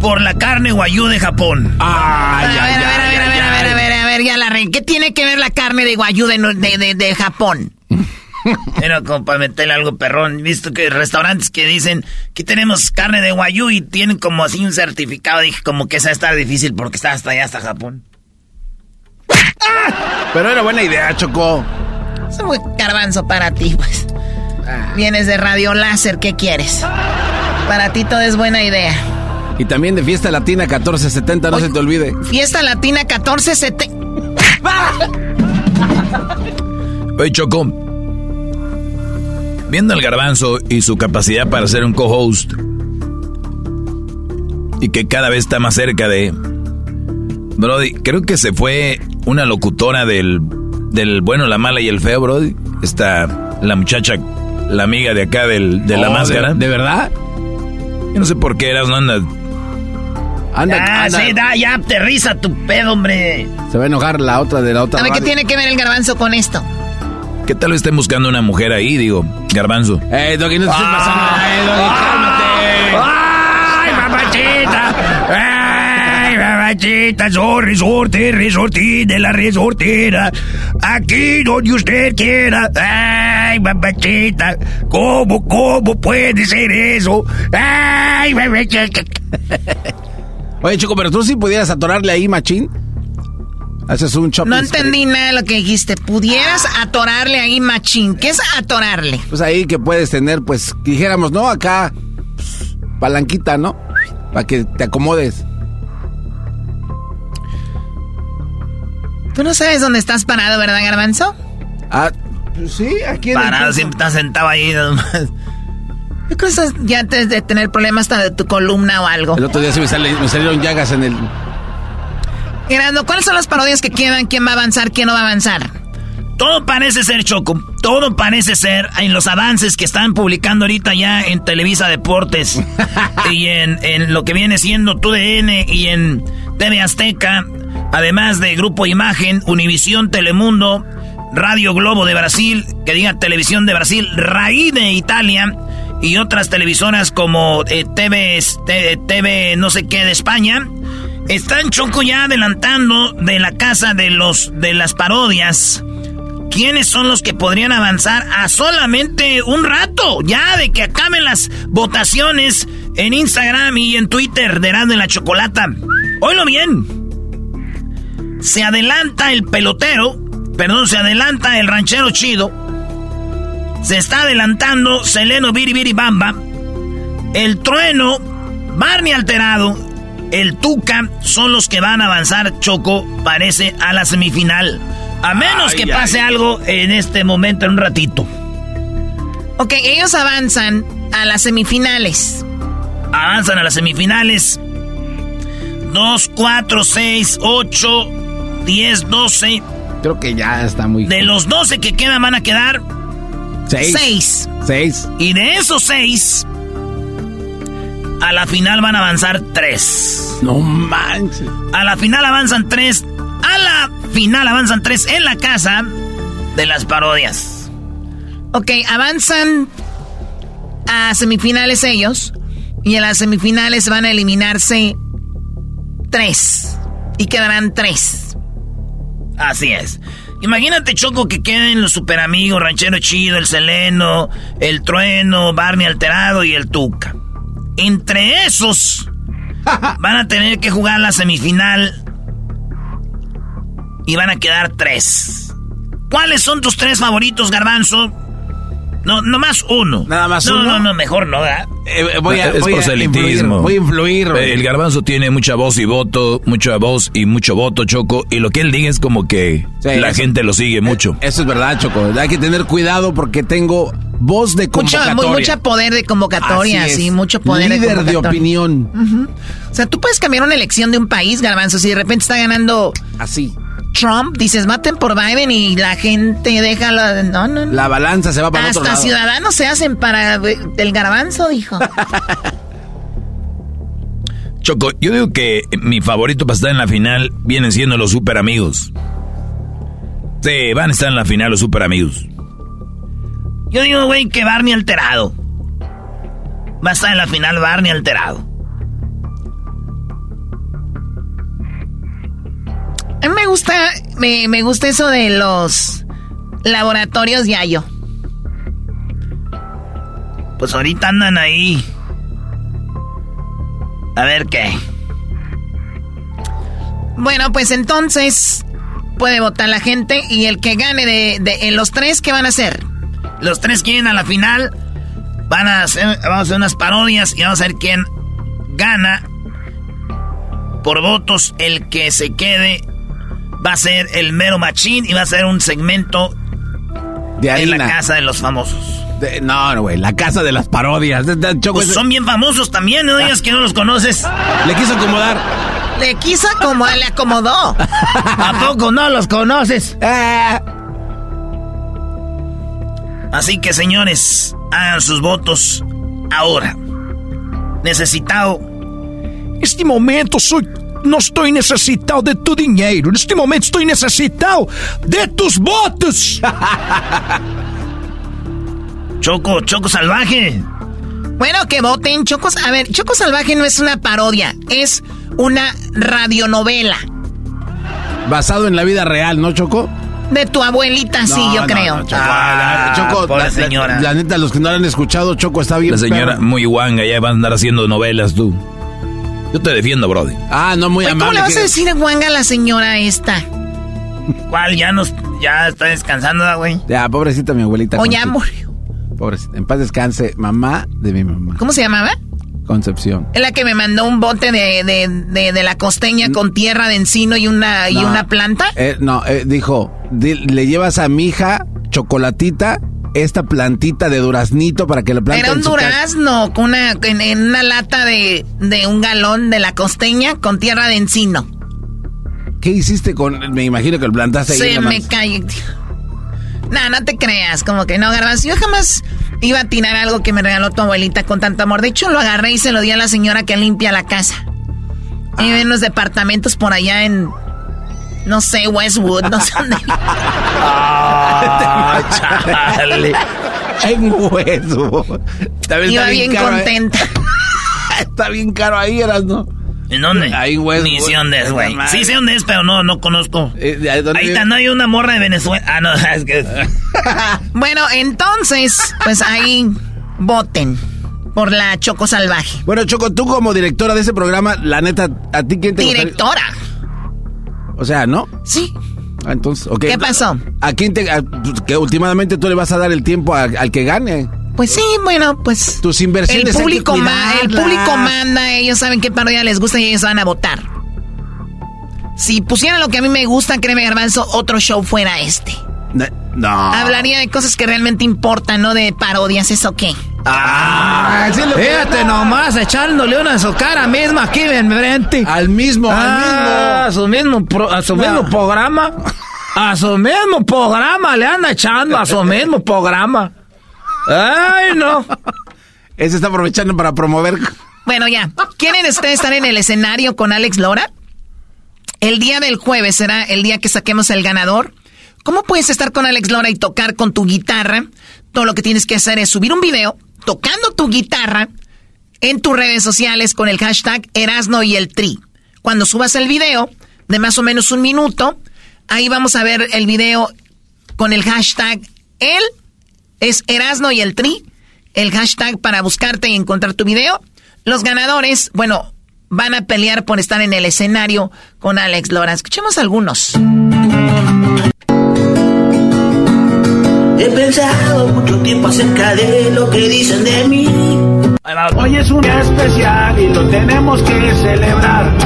por la carne guayú de Japón. Ay, a ver, a ver, a ver, a ver, a ver, a ver, a ver, ya la re... ¿Qué tiene que ver la carne de guayú de, de, de, de Japón? Era como para meterle algo perrón. Visto que restaurantes que dicen que tenemos carne de guayú y tienen como así un certificado. Dije como que esa está difícil porque está hasta allá, hasta Japón. Pero era buena idea, Choco. Es un garbanzo para ti, pues. Vienes de Radio Láser, ¿qué quieres? Para ti todo es buena idea. Y también de Fiesta Latina 1470, no se te olvide. Fiesta Latina 1470. Oye, Choco. Viendo al garbanzo y su capacidad para ser un co-host. Y que cada vez está más cerca de. Brody, creo que se fue una locutora del, del bueno, la mala y el feo, Brody. Está la muchacha, la amiga de acá del, de la Oh, máscara. ¿de- de verdad? Yo no sé por qué eras, no anda. Anda, Ah, anda. sí, da, ya aterriza tu pedo, hombre. Se va a enojar la otra de la otra. A ver, ¿qué tiene que ver el garbanzo con esto? ¿Qué tal estén buscando una mujer ahí? Digo, garbanzo. Eh, Doggy, no te estés pasando. Ah. Eh, Doggy, mamachita! Soy resorte, resortín de la resortera. Aquí donde usted quiera. ¡Ay, mamachita! ¿Cómo, cómo puede ser eso? ¡Ay, mamachita! Oye, Choco, pero tú sí pudieras atorarle ahí, machín. Haces un chop. No entendí nada de lo que dijiste. ¿Pudieras atorarle ahí, machín? ¿Qué es atorarle? Pues ahí que puedes tener, pues, dijéramos, ¿no? Acá, pues, palanquita, ¿no? Para que te acomodes. Tú no sabes dónde estás parado, ¿verdad, garbanzo? Ah, pues sí, aquí en Parado, siempre está sentado ahí. nomás. Yo creo que estás ya antes de tener problemas hasta de tu columna o algo. El otro día sí me, sale- me salieron llagas en el... Gerardo, ¿cuáles son las parodias que quedan? ¿Quién va a avanzar? ¿Quién no va a avanzar? Todo parece ser Choco. Todo parece ser en los avances que están publicando ahorita ya en Televisa Deportes y en, en lo que viene siendo TUDN y en TV Azteca, además de Grupo Imagen, Univisión Telemundo, Radio Globo de Brasil, que diga Televisión de Brasil, Raí de Italia y otras televisoras como eh, TV, este, TV no sé qué de España. Están Choco ya adelantando de la casa de los de las parodias. ¿Quiénes son los que podrían avanzar a solamente un rato? Ya de que acaben las votaciones en Instagram y en Twitter de Erasmo y la Chocolata. Oílo bien. Se adelanta el pelotero, perdón, se adelanta el ranchero chido. Se está adelantando Seleno Biribiri Bamba. El trueno, Barney Alterado, el Tuca son los que van a avanzar, Choco, parece, a la semifinal. A menos Ay, que ay. pase algo en este momento, en un ratito. Ok, ellos avanzan a las semifinales. Avanzan a las semifinales. 2, 4, 6, 8, 10, 12. Creo que ya está muy... De los 12 que quedan van a quedar Seis. 6. Seis. Y de esos 6, a la final van a avanzar 3. No manches. A la final avanzan 3. A la final avanzan 3 en la casa de las parodias. Ok, avanzan a semifinales ellos. Y en las semifinales van a eliminarse tres. Y quedarán tres. Así es. Imagínate, Choco, que queden los super amigos, Ranchero Chido, el Seleno, el Trueno, Barney Alterado y el Tuca. Entre esos van a tener que jugar la semifinal y van a quedar tres. ¿Cuáles son tus tres favoritos, Garbanzo? No, más uno. Nada más no, uno. No, no, mejor no. Eh, voy a, es voy proselitismo. voy a influir. El garbanzo tiene mucha voz y voto, mucha voz y mucho voto, Choco. Y lo que él diga es como que la eso- gente lo sigue mucho. Eso es verdad, Choco. Hay que tener cuidado porque tengo voz de Mucho, convocatoria. mu- mucha poder de convocatoria, sí, mucho poder de Líder de convocatoria. opinión. O sea, tú puedes cambiar una elección de un país, Garbanzo, si de repente está ganando así. Trump, dices, maten por Biden y la gente deja la... No, no, no. La balanza se va para otro Hasta lado. ciudadanos se hacen para eh, el garbanzo, dijo. Choco, yo digo que mi favorito para estar en la final vienen siendo los super amigos. Sí, van a estar en la final los super amigos. Yo digo, güey, que Barney alterado. Va a estar en la final Barney alterado. A mí me gusta, me, me gusta eso de los laboratorios Yayo. Pues ahorita andan ahí. A ver qué. Bueno, pues entonces puede votar la gente y el que gane de, de en los tres, ¿qué van a hacer? Los tres quieren a la final. Van a hacer, vamos a hacer unas parodias y vamos a ver quién gana. Por votos, el que se quede va a ser el mero machín y va a ser un segmento De en la casa de los famosos. De- no, no, güey. La casa de las parodias. De- de- Choco, Pues ese- son bien famosos también, no digas que no los conoces. Le quiso acomodar. Le quiso como le acomodó. ¿A poco no los conoces? Así que señores, hagan sus votos ahora. Necesitado. Este momento soy, no estoy necesitado de tu dinero. En este momento estoy necesitado de tus votos. Choco, Choco Salvaje. Bueno, que voten Chocos. A ver, Choco Salvaje no es una parodia, es una radionovela. Basado en la vida real, ¿no, Choco? De tu abuelita, sí, yo no, creo. no, Choco, la- Choco, pobre la, señora. La, la neta, los que no la han escuchado, Choco está bien. La señora muy guanga, ya va a andar haciendo novelas tú. Yo te defiendo, Brody. Ah, no, muy Oye, ¿Cómo amable. le vas a decir a la señora esta? ¿Cuál? Ya nos, ya está descansando, güey. Ya, pobrecita mi abuelita. O ya murió. Pobrecita. En paz descanse, mamá de mi mamá. ¿Cómo se llamaba? Concepción. Es la que me mandó un bote de, de, de, de la costeña con tierra de encino y una, y una planta. Eh, no, eh, dijo, di- le llevas a mi hija chocolatita esta plantita de duraznito para que le plante Era un durazno con una, en, en una lata de, de un galón de la costeña con tierra de encino. ¿Qué hiciste con...? Me imagino que lo plantaste ahí Se la me cae. No, no te creas, como que no, Garbanzo. Yo jamás iba a tirar algo que me regaló tu abuelita con tanto amor. De hecho, lo agarré y se lo di a la señora que limpia la casa. Ah. Vive en los departamentos por allá en, no sé, Westwood, no sé dónde. Ah, chale. En hueso. También Iba está bien caro, ¿eh? contenta. Está bien caro ahí, eras, ¿no? ¿En dónde? Ahí, güey. Ni sé dónde es, güey. Sí sé dónde es, pero no, no conozco. Eh, ¿de dónde Ahí vive? está, no hay una morra de Venezuela. Ah, no, es que... Bueno, entonces, pues ahí voten por la Choco Salvaje. Bueno, Choco, tú como directora de ese programa, la neta, ¿a ti quién te gustaría? O sea, ¿no? Sí. Ah, entonces, ok. ¿Qué pasó? ¿A quién te...? a- que últimamente tú le vas a dar el tiempo a- al que gane. Pues sí, bueno, pues. Tus inversiones El público, ma- el público manda, ellos saben qué parodia les gusta y ellos van a votar. Si pusieran lo que a mí me gusta, créeme, Garbanzo, otro show fuera este. No. no. Hablaría de cosas que realmente importan, no de parodias, ¿eso qué? Ah, sí Fíjate nomás, echándole una a su cara misma aquí enfrente. Al mismo, Ah, al a su mismo, pro- a su No. mismo programa. A su mismo programa le anda echando a su mismo programa. Ay, no. mismo. Ese está aprovechando para promover... Bueno, ya. ¿Quieren ustedes estar en el escenario con Alex Lora? El día del jueves será el día que saquemos el ganador. ¿Cómo puedes estar con Alex Lora y tocar con tu guitarra? Todo lo que tienes que hacer es subir un video tocando tu guitarra en tus redes sociales con el hashtag Erasno y el Tri. Cuando subas el video de más o menos un minuto, Ahí vamos a ver el video con el hashtag él es Erasno y el Tri, el hashtag para buscarte y encontrar tu video. Los ganadores, bueno, van a pelear por estar en el escenario con Alex Lora. Escuchemos algunos. He pensado mucho tiempo acerca de lo que dicen de mí. Hoy es un día especial y lo tenemos que celebrar.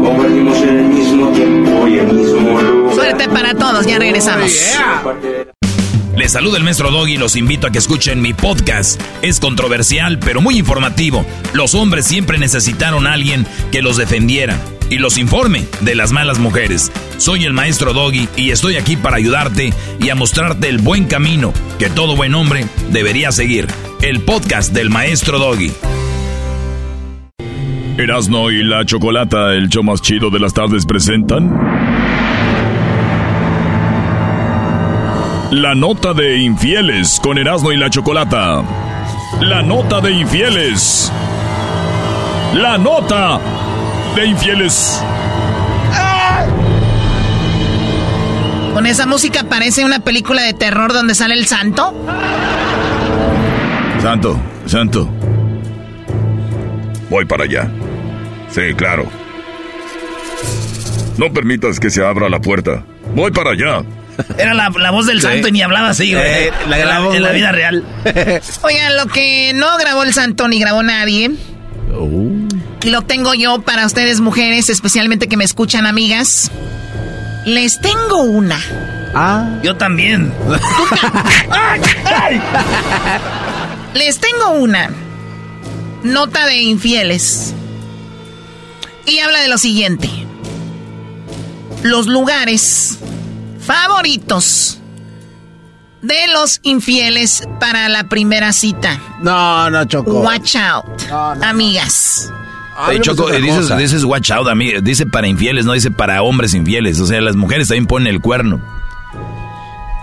Compartimos el mismo tiempo y el mismo lugar. Suerte para todos, ya regresamos. Les saluda el maestro Doggy y los invito a que escuchen mi podcast. Es controversial, pero muy informativo. Los hombres siempre necesitaron a alguien que los defendiera y los informe de las malas mujeres. Soy el maestro Doggy y estoy aquí para ayudarte y a mostrarte el buen camino que todo buen hombre debería seguir. El podcast del maestro Doggy. Erasno y la Chocolata, el show más chido de las tardes, presentan. La nota de infieles con Erasmo y la Chocolata. La nota de infieles. La nota de infieles. Con esa música parece una película de terror donde sale el santo. Santo, santo. Voy para allá. Sí, claro. No permitas que se abra la puerta. Voy para allá. Era la, la voz del Sí. santo y ni hablaba así, güey. Eh, la grabó, en la vida real. Oigan, lo que no grabó el santo ni grabó nadie. Y lo tengo yo para ustedes mujeres, especialmente que me escuchan amigas. Les tengo una. Ah. Yo también. Les tengo una. Nota de infieles. Y habla de lo siguiente. Los lugares favoritos de los infieles para la primera cita. No, no, Choco. Watch out, amigas. Hey, Choco, dices, dices watch out, amigo. Dice para infieles, no dice para hombres infieles. O sea, las mujeres también ponen el cuerno.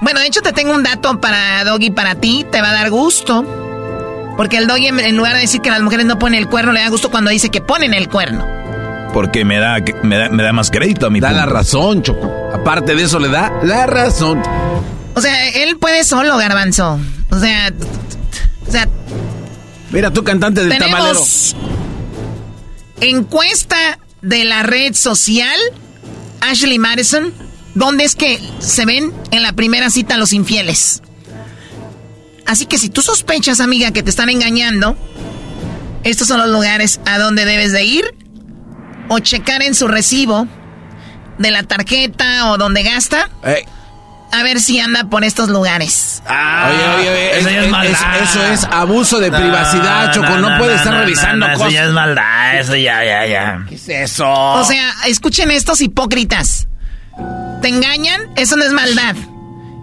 Bueno, de hecho te tengo un dato para Doggy para ti, te va a dar gusto. Porque el Doggy en- en lugar de decir que las mujeres no ponen el cuerno, le da gusto cuando dice que ponen el cuerno. Porque me da, me da, me da más crédito a mi Da la razón, Choco. Aparte de eso, le da la razón. O sea, él puede solo, garbanzo. O sea, o sea, Mira, tú cantante del tamalero. encuesta de la red social Ashley Madison, donde es que se ven en la primera cita los infieles. Así que si tú sospechas, amiga, que te están engañando, estos son los lugares a donde debes de ir o checar en su recibo de la tarjeta o donde gasta. Eh, A ver si anda por estos lugares. oye, oye, oye. eso es- ya es eso es abuso de privacidad, Choco. No, puede estar no, revisando no, cosas. Eso ya es maldad, eso ya, ya, ya. ¿Qué es eso? O sea, escuchen estos hipócritas. Te engañan, eso no es maldad.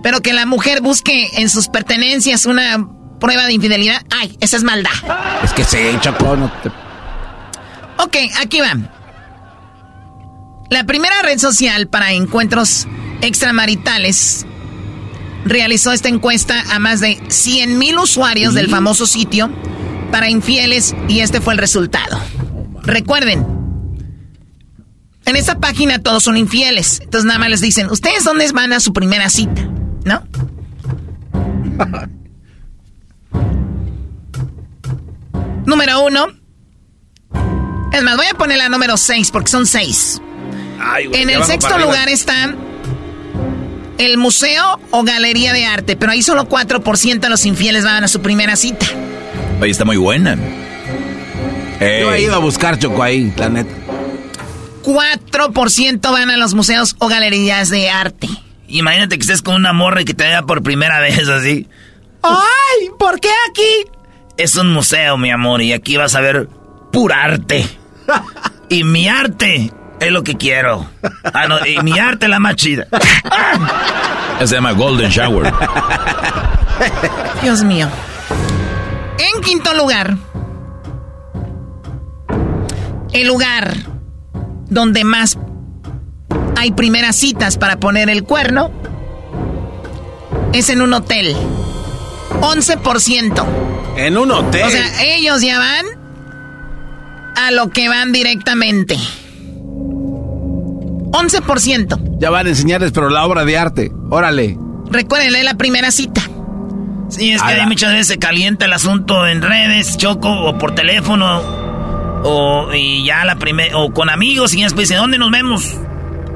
Pero que la mujer busque en sus pertenencias una prueba de infidelidad, ay, esa es maldad. es que sí, Choco. No te... Ok, aquí va. La primera red social para encuentros extramaritales realizó esta encuesta a más de 100 mil usuarios del famoso sitio para infieles y este fue el resultado. Recuerden, en esta página todos son infieles, entonces nada más les dicen, ¿ustedes dónde van a su primera cita? ¿No? Número uno. Es más, voy a poner la número 6 porque son En el sexto lugar está el museo o galería de arte, pero ahí solo 4% de los infieles van a su primera cita. Oye, está muy buena. Ey. Yo he ido a buscar, Choco, ahí, la neta. 4% van a los museos o galerías de arte. Imagínate que estés con una morra y que te vea por primera vez así. ¡Ay! ¿Por qué aquí? Es un museo, mi amor, y aquí vas a ver pura arte. y mi arte es lo que quiero. Ah, no, y mi arte es la más chida. Se llama Golden Shower. Dios mío. En quinto lugar, el lugar donde más hay primeras citas para poner el cuerno es en un hotel. 11%. En un hotel. O sea, ellos ya van a lo que van directamente. 11%. Ya van a enseñarles, pero la obra de arte. Órale. Recuerden, es la primera cita. Sí, es que hay muchas veces se calienta el asunto en redes, Choco, o por teléfono, o y ya la primera, o con amigos, y después dice, ¿dónde nos vemos?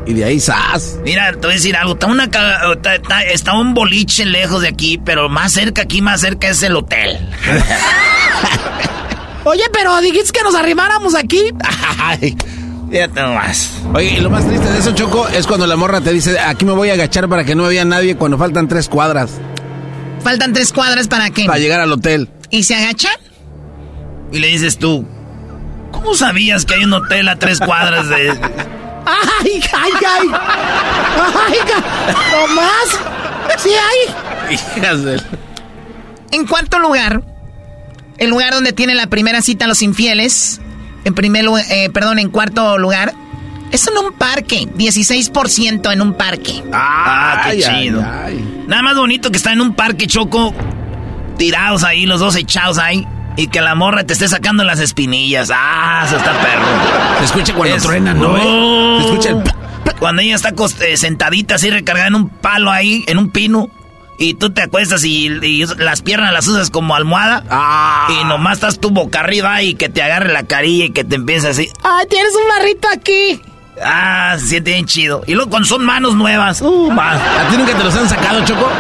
Y de ahí sas. Mira, te voy a decir algo, está, una, está, está un boliche lejos de aquí, pero más cerca, aquí más cerca es el hotel. Oye, pero dijiste que nos arrimáramos aquí. Ay, fíjate nomás. Oye, y lo más triste de eso, Choco, es cuando la morra te dice, aquí me voy a agachar para que no vea nadie cuando faltan tres cuadras. ¿Faltan tres cuadras para qué? Para llegar al hotel. ¿Y se agachan? Y le dices tú, ¿cómo sabías que hay un hotel a tres cuadras de...? ¡Ay, ay, ay! ¡Ay, no más! ¡Sí hay! Hijas de... En cuarto lugar, el lugar donde tiene la primera cita los infieles, en primer lugar, eh, perdón, en cuarto lugar, es en un parque, 16% en un parque. Ah, qué chido. Nada más bonito que está en un parque choco, tirados ahí, los dos echados ahí. Y que la morra te esté sacando las espinillas. Ah, eso está perro. Se escucha cuando truena, ¿no? Eh? Se escucha el... Cuando ella está eh, sentadita así recargada en un palo ahí, en un pino. Y tú te acuestas y, las piernas las usas como almohada. Ah. Y nomás estás tu boca arriba y que te agarre la carilla y que te empiece así. ¡Ay, tienes un barrito aquí! Ah, se siente bien chido. Y luego cuando son manos nuevas. Uh, ¿A ti nunca te los han sacado, Choco?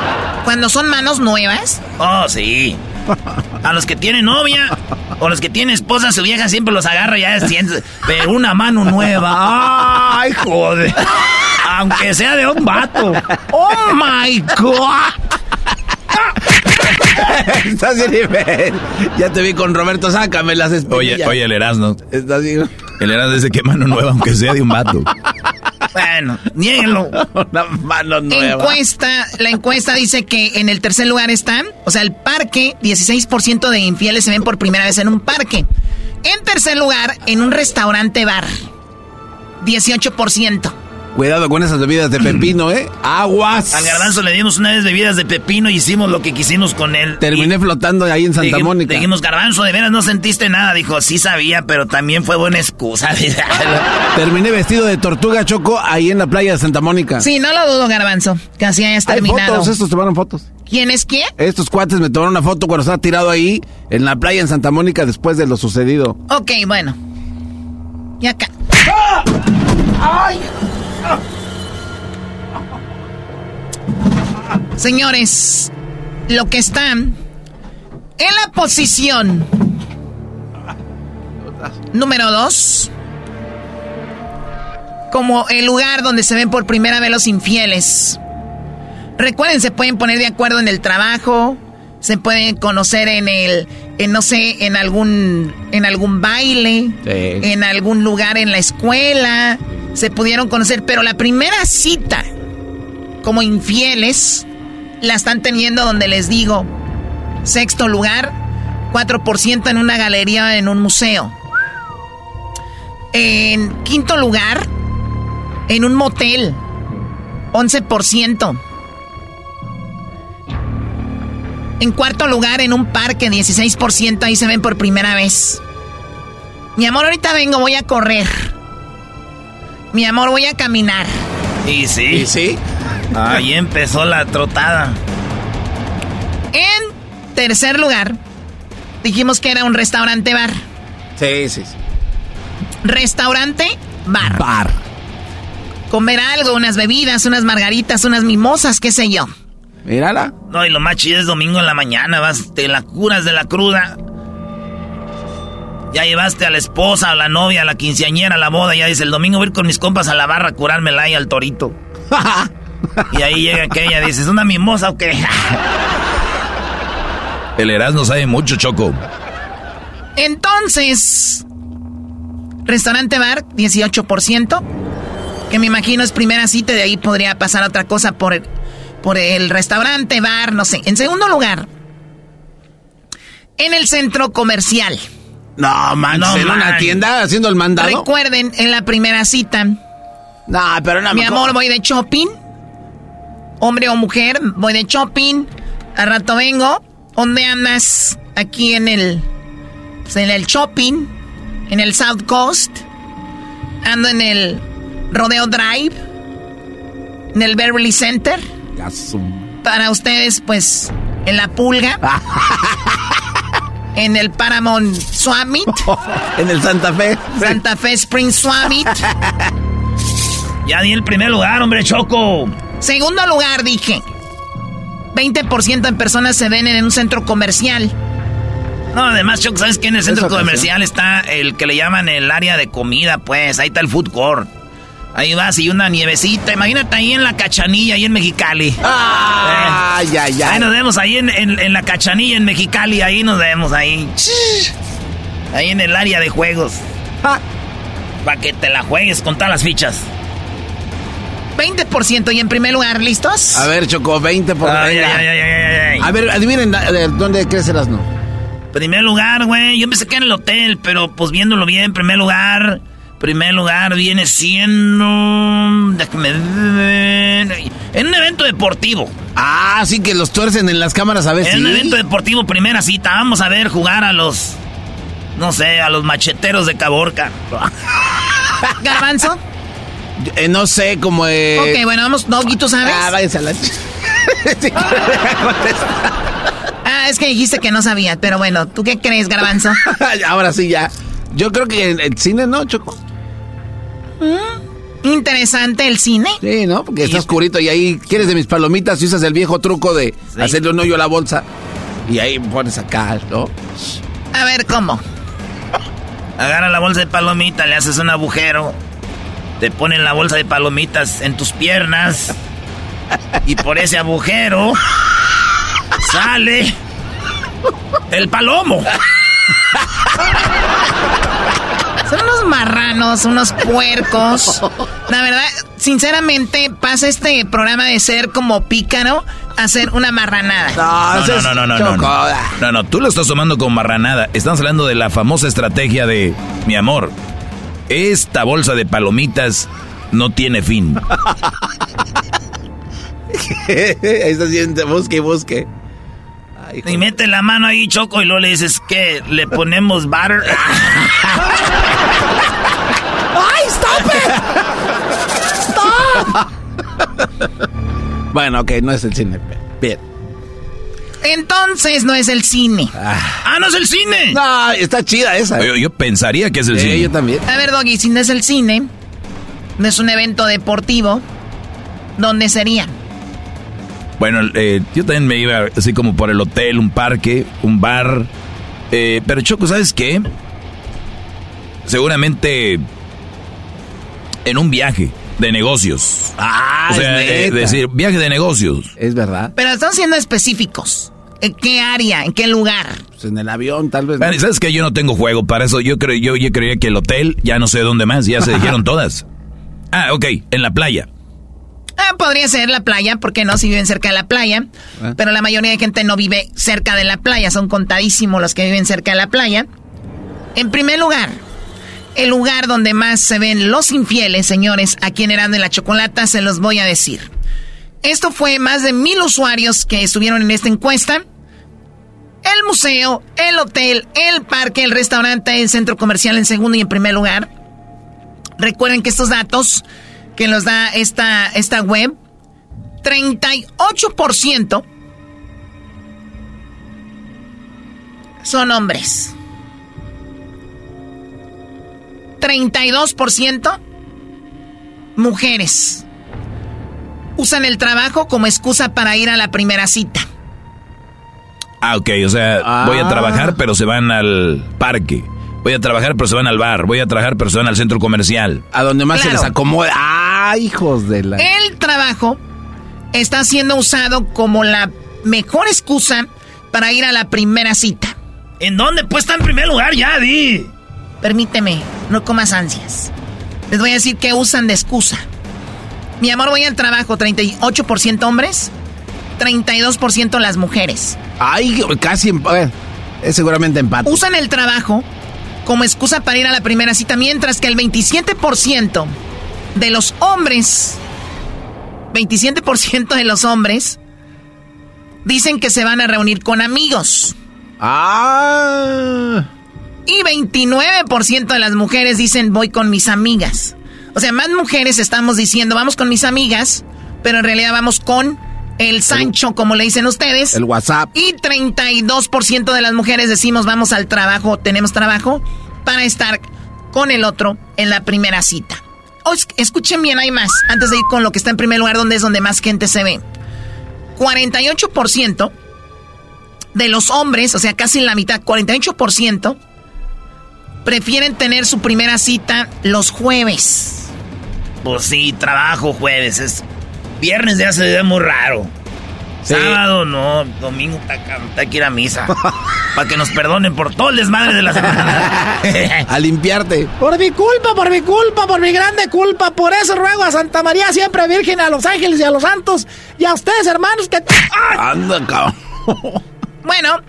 ¿Cuando son manos nuevas? Oh, sí. A los que tienen novia o los que tienen esposa, su vieja siempre los agarra ya siente, pero una mano nueva. Ay, joder. Aunque sea de un vato. Oh my god. Estás bien, Ya te vi con Roberto, sácame las espinillas. Oye, oye, el Erasmo. Estás bien. El Erasmo dice que mano nueva, aunque sea de un vato. Bueno, niéguenlo. Una mano nueva. Encuesta, la encuesta dice que en el tercer lugar están, o sea, el parque, 16% de infieles se ven por primera vez en un parque. En tercer lugar, en un restaurante bar, 18%. Cuidado con esas bebidas de pepino, ¿eh? Aguas. Al garbanzo le dimos una vez bebidas de pepino y hicimos lo que quisimos con él. Terminé flotando ahí en Santa Mónica. Dijimos, garbanzo, de veras no sentiste nada. Dijo, sí sabía, pero también fue buena excusa. Terminé vestido de tortuga choco ahí en la playa de Santa Mónica. Sí, no lo dudo, garbanzo. Casi hayas terminado. Hay fotos, estos tomaron fotos. ¿Quién es quién? Estos cuates me tomaron una foto cuando estaba tirado ahí en la playa en Santa Mónica después de lo sucedido. Ok, bueno. Y acá. ¡Ay! Señores, lo que están en la posición número dos, como el lugar donde se ven por primera vez los infieles. Recuerden, se pueden poner de acuerdo en el trabajo, se pueden conocer en el, en, no sé, en algún, en algún baile, en algún lugar en la escuela, se pudieron conocer, pero la primera cita como infieles la están teniendo donde les digo, sexto lugar, 4% en una galería en un museo. En quinto lugar, en un motel, 11%. En cuarto lugar, en un parque, 16%, ahí se ven por primera vez. Mi amor, ahorita vengo, voy a correr. Mi amor, voy a caminar. Y sí. ¿Y sí? Ahí empezó la trotada. En tercer lugar, dijimos que era un restaurante bar. Sí, sí, sí. Restaurante bar. Bar. Comer algo, unas bebidas, unas margaritas, unas mimosas, qué sé yo. Mírala. No, y lo más chido es domingo en la mañana, vas, te la curas de la cruda. Ya llevaste a la esposa, a la novia, a la quinceañera, a la boda. Ya dice, el domingo voy a ir con mis compas a la barra a curármela y al torito. y ahí llega aquella, dice, ¿es una mimosa o qué? el Erasmo sabe mucho, Choco. Entonces, restaurante bar, 18%. Que me imagino es primera cita, de ahí podría pasar otra cosa por el, por el restaurante, bar, no sé. En segundo lugar, en el centro comercial. No, man, No, en una tienda haciendo el mandado. Recuerden, en la primera cita, No, pero no mi me amor, voy de shopping. Hombre o mujer, voy de shopping. Al rato vengo. ¿Dónde andas? Aquí en el. pues, en el shopping. En el South Coast. Ando en el Rodeo Drive, en el Beverly Center. Para ustedes, pues, en la Pulga. en el Paramount Summit. en el Santa Fe. Santa Fe Spring Summit. ya di el primer lugar, hombre, Choco. Segundo lugar, dije. 20% en personas se ven en un centro comercial. No, además, Choco, ¿sabes qué? En el centro comercial está el que le llaman el área de comida, pues. Ahí está el food court. Ahí vas y una nievecita. Imagínate ahí en la cachanilla, ahí en Mexicali. Ah, ya, ya. Ahí nos vemos ahí en, la cachanilla en Mexicali. Ahí nos vemos, ahí. Ahí en el área de juegos. Para que te la juegues con todas las fichas. 20% y en primer lugar, ¿listos? A ver, Choco, 20%. Ay, a ver, adivinen dónde crecerás, no. Primer lugar, güey. Yo pensé que en el hotel, pero pues viéndolo bien, primer lugar. Primer lugar viene siendo. Déjame En un evento deportivo. Ah, sí que los tuercen en las cámaras a veces. En un evento deportivo, primera cita. Vamos a ver jugar a los. No sé, a los macheteros de Caborca. ¿Garbanzo? Eh, no sé, como. Eh... Ok, bueno, vamos. No, ¿tú sabes? Ah, váyanse a la. ah, es que dijiste que no sabía, pero bueno, ¿tú qué crees, Garbanzo? Ahora sí, ya. Yo creo que en el cine no, Choco. Mm, interesante el cine. Sí, ¿no? Porque está oscurito y ahí quieres de mis palomitas y usas el viejo truco de hacerle un hoyo a la bolsa. Y ahí pones acá, ¿no? A ver, ¿cómo? Agarra la bolsa de palomitas, le haces un agujero, te ponen la bolsa de palomitas en tus piernas y por ese agujero sale el palomo. Son unos marranos, unos puercos. La verdad, sinceramente, pasa este programa de ser como pícaro a ser una marranada. No, no, no, no, no, no, no. No, tú lo estás tomando como marranada. Estamos hablando de la famosa estrategia de mi amor. Esta bolsa de palomitas no tiene fin. Ahí está haciendo, busque, busque. Y mete la mano ahí, Choco, y luego le dices que le ponemos butter. ¡Ay, stop it! ¡Stop! bueno, ok, no es el cine. Bien. Entonces no es el cine. Ah, no es el cine. No, está chida esa. Yo, pensaría que es el cine. Yo también. A ver, Doggy, si no es el cine, no es un evento deportivo, ¿dónde sería? Bueno, eh, yo también me iba así como por el hotel, un parque, un bar. Eh, pero Choco, ¿sabes qué? seguramente en un viaje de negocios. Ah, o sea, es decir, viaje de negocios. Es verdad. Pero están siendo específicos. ¿En qué área? ¿En qué lugar? Pues en el avión, tal vez. ¿Sabes que Yo no tengo juego para eso. Yo creo, yo, yo creía que el hotel, ya no sé dónde más, ya se dijeron todas. Ah, ok, en la playa. Ah, podría ser la playa, porque no si viven cerca de la playa. Ah. Pero la mayoría de gente no vive cerca de la playa. Son contadísimos los que viven cerca de la playa. En primer lugar, el lugar donde más se ven los infieles, señores, aquí en Erando en la Chocolata, se los voy a decir. Esto fue más de mil usuarios que estuvieron en esta encuesta. El museo, el hotel, el parque, el restaurante, el centro comercial en segundo y en primer lugar. Recuerden que estos datos que nos da esta, esta web, 38% son hombres. 32% mujeres. Usan el trabajo como excusa para ir a la primera cita. Ah, ok, o sea, voy a trabajar ah. pero se van al parque. Voy a trabajar pero se van al bar. Voy a trabajar pero se van al centro comercial. A donde más se les acomoda. Ah, hijos de la... El trabajo está siendo usado como la mejor excusa para ir a la primera cita. ¿En dónde? Pues está en primer lugar ya, di. Permíteme, no comas ansias. Les voy a decir que usan de excusa. Mi amor, voy al trabajo, 38% hombres, 32% las mujeres. Ay, casi, es seguramente empate. Usan el trabajo como excusa para ir a la primera cita, mientras que el 27% de los hombres, 27% de los hombres dicen que se van a reunir con amigos. Ah. Y 29% de las mujeres dicen voy con mis amigas. O sea, más mujeres estamos diciendo, vamos con mis amigas, pero en realidad vamos con el Sancho, como le dicen ustedes. El WhatsApp. Y 32% de las mujeres decimos, vamos al trabajo, tenemos trabajo, para estar con el otro en la primera cita. escuchen bien, hay más, antes de ir con lo que está en primer lugar, donde es donde más gente se ve. 48% de los hombres, o sea, casi la mitad, 48%, prefieren tener su primera cita los jueves. Pues sí, trabajo jueves. Es viernes ya se ve muy raro. Sábado no, domingo hay que ir a misa. para que nos perdonen por todo el desmadre de la semana. a limpiarte. Por mi culpa, por mi culpa, por mi grande culpa. Por eso ruego a Santa María siempre Virgen, a los ángeles y a los santos. Y a ustedes, hermanos, que... Anda, cabrón. bueno,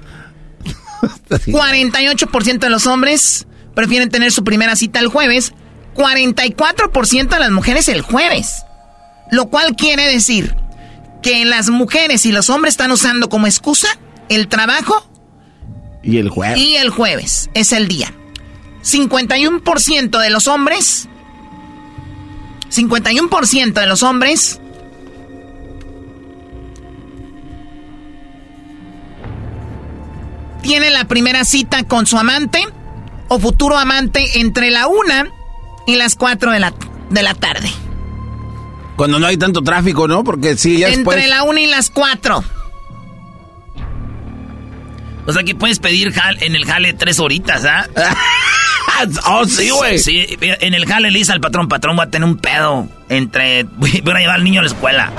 48% de los hombres prefieren tener su primera cita el jueves. 44% de las mujeres el jueves. Lo cual quiere decir que las mujeres y los hombres están usando como excusa el trabajo y el jueves. Y el jueves es el día. 51% de los hombres 51% de los hombres tienen la primera cita con su amante o futuro amante entre la una y las 4 de la, de la tarde. Cuando no hay tanto tráfico, ¿no? Porque sí, ya Entre la una y las 4. O sea que puedes pedir en el jale tres horitas, ¿ah? oh, sí, güey. Sí, en el jale le dice al patrón, patrón, voy a tener un pedo entre... Voy a llevar al niño a la escuela.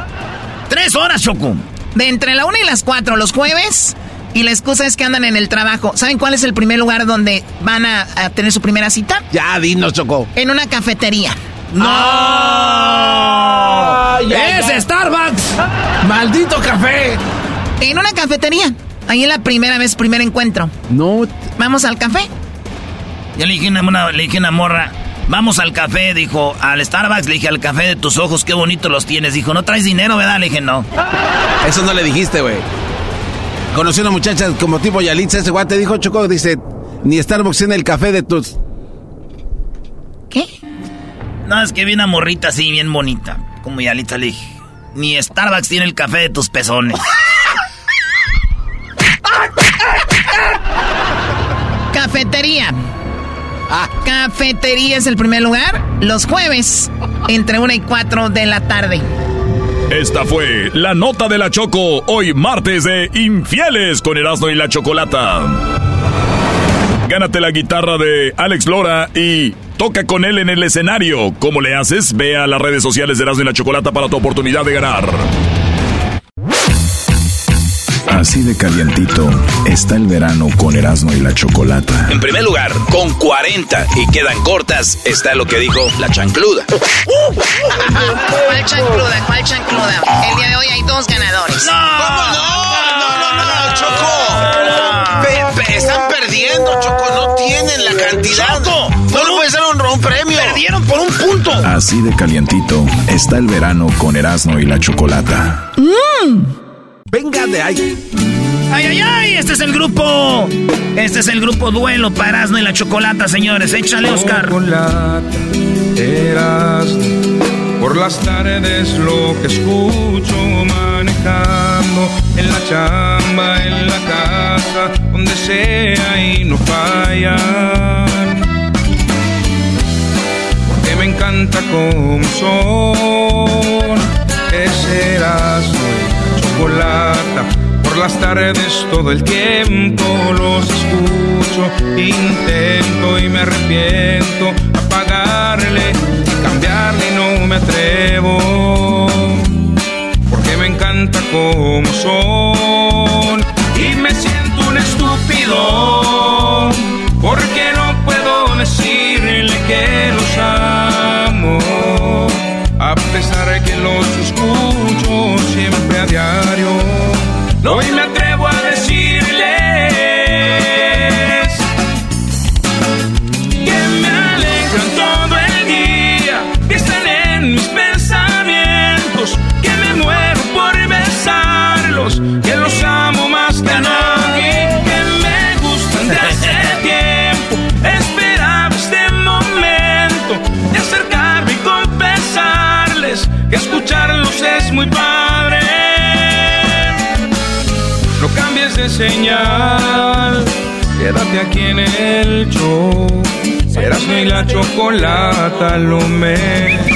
Tres horas, Choco. De entre la una y las cuatro, los jueves, y la excusa es que andan en el trabajo. ¿Saben cuál es el primer lugar donde van a, tener su primera cita? Ya, dinos, Choco. En una cafetería. ¡No! ¡Es Starbucks! ¡Maldito café! En una cafetería. Ahí es la primera vez, primer encuentro. No. ¿Vamos al café? Ya le dije una, le dije una morra, vamos al café, dijo, al Starbucks, le dije, al café de tus ojos, qué bonito los tienes. Dijo, ¿no traes dinero, verdad? Le dije, no. Eso no le dijiste, güey. Conocí a una muchacha como tipo Yalitza, ese guate dijo, Choco, dice, ni Starbucks tiene el café de tus... No, es que vi una morrita así, bien bonita, como Yalitza, le dije, ni Starbucks tiene el café de tus pezones. Cafetería. Ah. Cafetería es el primer lugar. Los jueves, entre 1 y 4 de la tarde. Esta fue la nota de la Choco, hoy martes de Infieles con Erasmo y la Chocolata. Gánate la guitarra de Alex Lora y toca con él en el escenario. ¿Cómo le haces? Ve a las redes sociales de Erasmo y la Chocolata para tu oportunidad de ganar. Así de calientito está el verano con Erasmo y la Chocolata. En primer lugar, con 40 y quedan cortas, está lo que dijo la chancluda. ¿Cuál chancluda? ¿Cuál chancluda? El día de hoy hay dos ganadores. ¡No! ¿Cómo no? No, no, no, Choco. están perdiendo, Choco. No tienen la cantidad. Choco, Así de calientito está el verano con Erasmo y la Chocolata. Mmm. Venga de ahí. ¡Ay, ay, ay! Este es el grupo. Este es el grupo Duelo para Erasmo y la Chocolata, señores. Échale, Oscar. Chocolata, Erasmo. Por las tardes lo que escucho manejando en la chamba, en la casa, donde sea y no fallan. Encanta como son, ese Erasmo por las tardes todo el tiempo los escucho, intento y me arrepiento apagarle y cambiarle y no me atrevo. Porque me encanta como son y me siento un estúpido. Porque no puedo decirle que los A pesar de que los escucho siempre a diario. Hoy me atrevo muy padre. No cambies de señal, quédate aquí en el show. Serás mi la chocolata, lo mejor.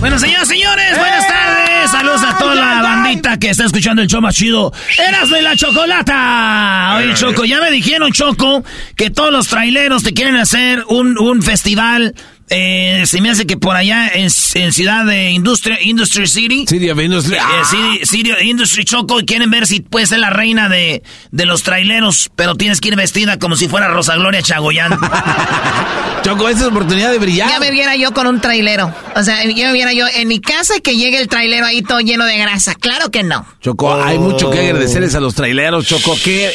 Bueno, señoras señores, buenas ¡Eh! tardes. Saludos a toda la bandita que está escuchando el show más chido. Eras de la chocolata. Oye, Choco, ya me dijeron, Choco, que todos los traileros te quieren hacer un, un festival eh, se me hace que por allá en, en Ciudad de Industria, Industry City. City of Industry. Eh, City, City of Industry Choco. Y quieren ver si puede ser la reina de, de los traileros. Pero tienes que ir vestida como si fuera Rosa Gloria Chagoyán. Choco, esa es oportunidad de brillar. Ya me viera yo con un trailero. O sea, ya me viera yo en mi casa y que llegue el trailero ahí todo lleno de grasa. Claro que no. Choco, hay mucho que agradecerles a los traileros, Choco. Qué,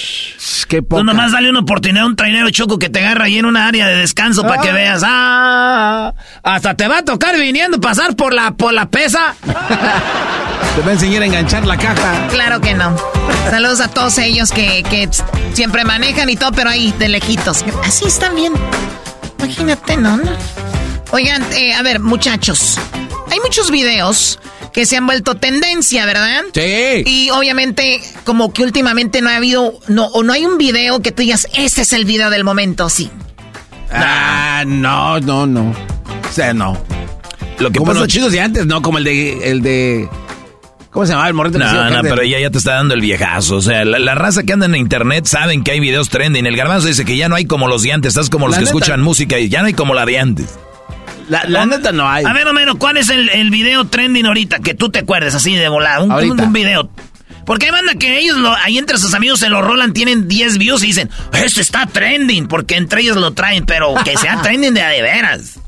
qué poca. Tú nomás dale una oportunidad a un trailero, Choco, que te agarra ahí en una área de descanso para que veas. ¡Ah! Hasta te va a tocar viniendo pasar por la, por la pesa. Te va a enseñar a enganchar la caja. Claro que no. Saludos a todos ellos que, que siempre manejan y todo, pero ahí de lejitos. Así están bien. Imagínate, ¿no? Oigan, eh, a ver, muchachos. Hay muchos videos que se han vuelto tendencia, ¿verdad? Sí. Y obviamente, como que últimamente no ha habido, no, o no hay un video que tú digas, este es el video del momento, sí. Ah, no, no, no. O sea, no. Lo que como los chidos de antes, no como el de el de ¿Cómo se llama el morrito? No, no, pero ella ya te está dando el viejazo. O sea, la, raza que anda en internet saben que hay videos trending. El garbanzo dice que ya no hay como los de antes. Estás como los La que neta. escuchan música y ya no hay como la de antes. La, la neta no hay. A ver, Homero, ¿cuál es el, el video trending ahorita que tú te acuerdes así de volada? Un, un, Ahorita. un video. Porque hay banda que ellos lo- ahí entre sus amigos se lo rolan, tienen 10 views y dicen, este está trending, porque entre ellos lo traen, pero que sea trending de a de veras.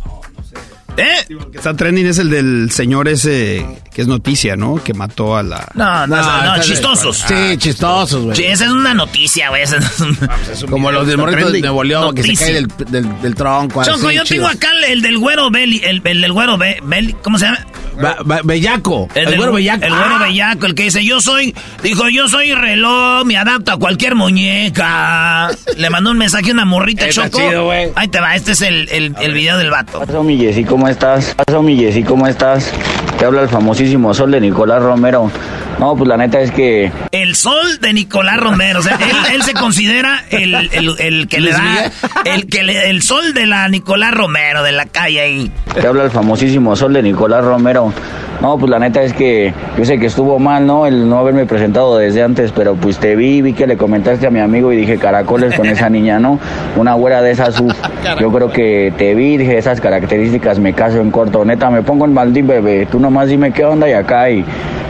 ¿Eh? está trending es el del señor ese que es noticia, ¿no? Que mató a la. No, no, no, de- chistosos. Sí, chistosos, güey. Sí, esa es una noticia, güey. es un- Como los del morrito de. Nuevo León que se cae del, del, del tronco. Choco, así, yo chido. tengo acá el, el del güero Belly, el, el del güero Be- Belly, ¿cómo se llama? Ba- ba- bellaco. El, del- güero bellaco. El güero Ah. bellaco, el que dice, yo soy, dijo, yo soy reloj, me adapto a cualquier muñeca. Le mandó un mensaje a una morrita, Choco. chido. Ahí te va, este es el, el, el video del vato. Paso mi Jessy, ¿cómo estás? Paso mi Jessy, ¿cómo estás? Te habla el famosísimo Sol de Nicolás Romero. No, pues la neta es que El sol de Nicolás Romero. O sea, él, él se considera el, el, el que le da, el que le, el sol de la Nicolás Romero, de la calle ahí. te habla el famosísimo Sol de Nicolás Romero. No, pues la neta es que yo sé que estuvo mal, ¿no? El no haberme presentado desde antes, pero pues te vi, vi que le comentaste a mi amigo y dije caracoles con esa niña, ¿no? Una güera de esas, uf. Yo creo que te vi, dije esas características, me caso en corto. Neta, me pongo en maldín, bebé. Tú nomás dime qué onda y acá y...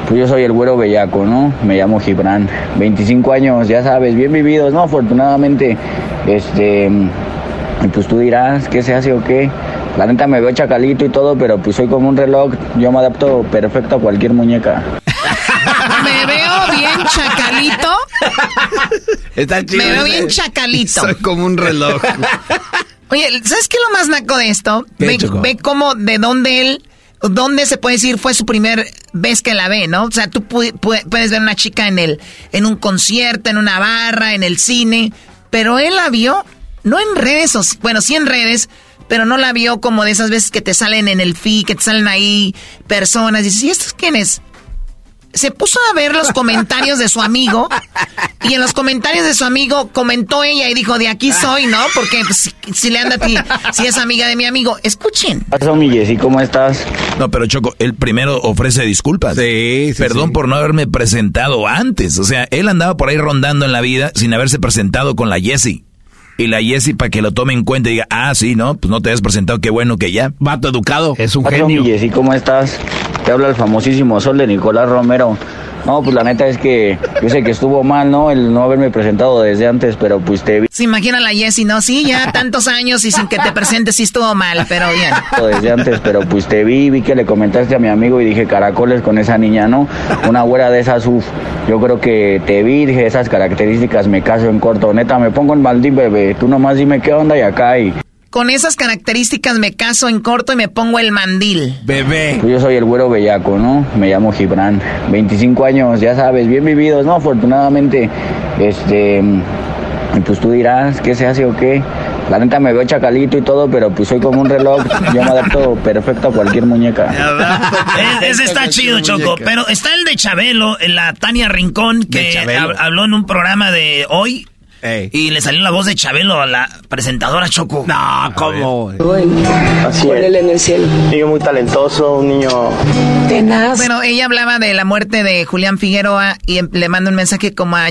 Pues yo soy el güero bellaco, ¿no? Me llamo Gibran. 25 años, ya sabes, bien vividos, ¿no? Afortunadamente, este... Y pues tú dirás, ¿qué se hace o qué? La neta me veo chacalito y todo, pero pues soy como un reloj. Yo me adapto perfecto a cualquier muñeca. Me veo bien chacalito. Está chido. Me veo ese. bien chacalito. Soy como un reloj. Oye, ¿sabes qué es lo más naco de esto? ¿Qué, Ve, ve cómo, de dónde él, dónde se puede decir fue su primer vez que la ve, ¿no? O sea, tú pu- pu- puedes ver una chica en el, en un concierto, en una barra, en el cine, pero él la vio, no en redes, o- bueno, sí en redes, pero no la vio como de esas veces que te salen en el feed, que te salen ahí personas, y dices, ¿y estos quién es? se puso a ver los comentarios de su amigo y en los comentarios de su amigo comentó ella y dijo, de aquí soy, ¿no? Porque pues, si, si le anda a ti, si es amiga de mi amigo, escuchen. Mi Jessy, ¿cómo estás? No, pero Choco, él primero ofrece disculpas. Sí, sí, Perdón sí. por no haberme presentado antes. O sea, él andaba por ahí rondando en la vida sin haberse presentado con la Jessie. Y la Jessie para que lo tome en cuenta y diga, ah, sí, no, pues no te has presentado, qué bueno que ya. Vato educado. Es un genio. Jessy, ¿cómo estás? Te habla el famosísimo Sol de Nicolás Romero. No, pues la neta es que yo sé que estuvo mal, ¿no? El no haberme presentado desde antes, pero pues te vi Se imagina la Jessie, ¿no? Sí, ya tantos años y sin que te presentes sí estuvo mal, pero bien. desde antes, pero pues te vi, vi que le comentaste a mi amigo y dije caracoles con esa niña, ¿no? Una güera de esas, uf. Yo creo que te vi, dije esas características, me caso en corto. Neta, me pongo en maldín, bebé. Tú nomás dime qué onda y acá y... Con esas características me caso en corto y me pongo el mandil. Bebé. Pues yo soy el güero bellaco, ¿no? Me llamo Gibran. 25 años, ya sabes, bien vividos, ¿no? Afortunadamente, este... Y pues tú dirás, ¿qué se hace o qué? La neta me veo chacalito y todo, pero pues soy como un reloj. Yo me adapto perfecto a cualquier muñeca. Ese está chido, Choco. Pero está el de Chabelo, la Tania Rincón, que habló en un programa de hoy. Y le salió la voz de Chabelo a la presentadora Choco. No, ¿cómo? Así es. en el cielo. Un niño muy talentoso, un niño... Tenaz. Bueno, ella hablaba de la muerte de Julián Figueroa y em, le manda un mensaje como a,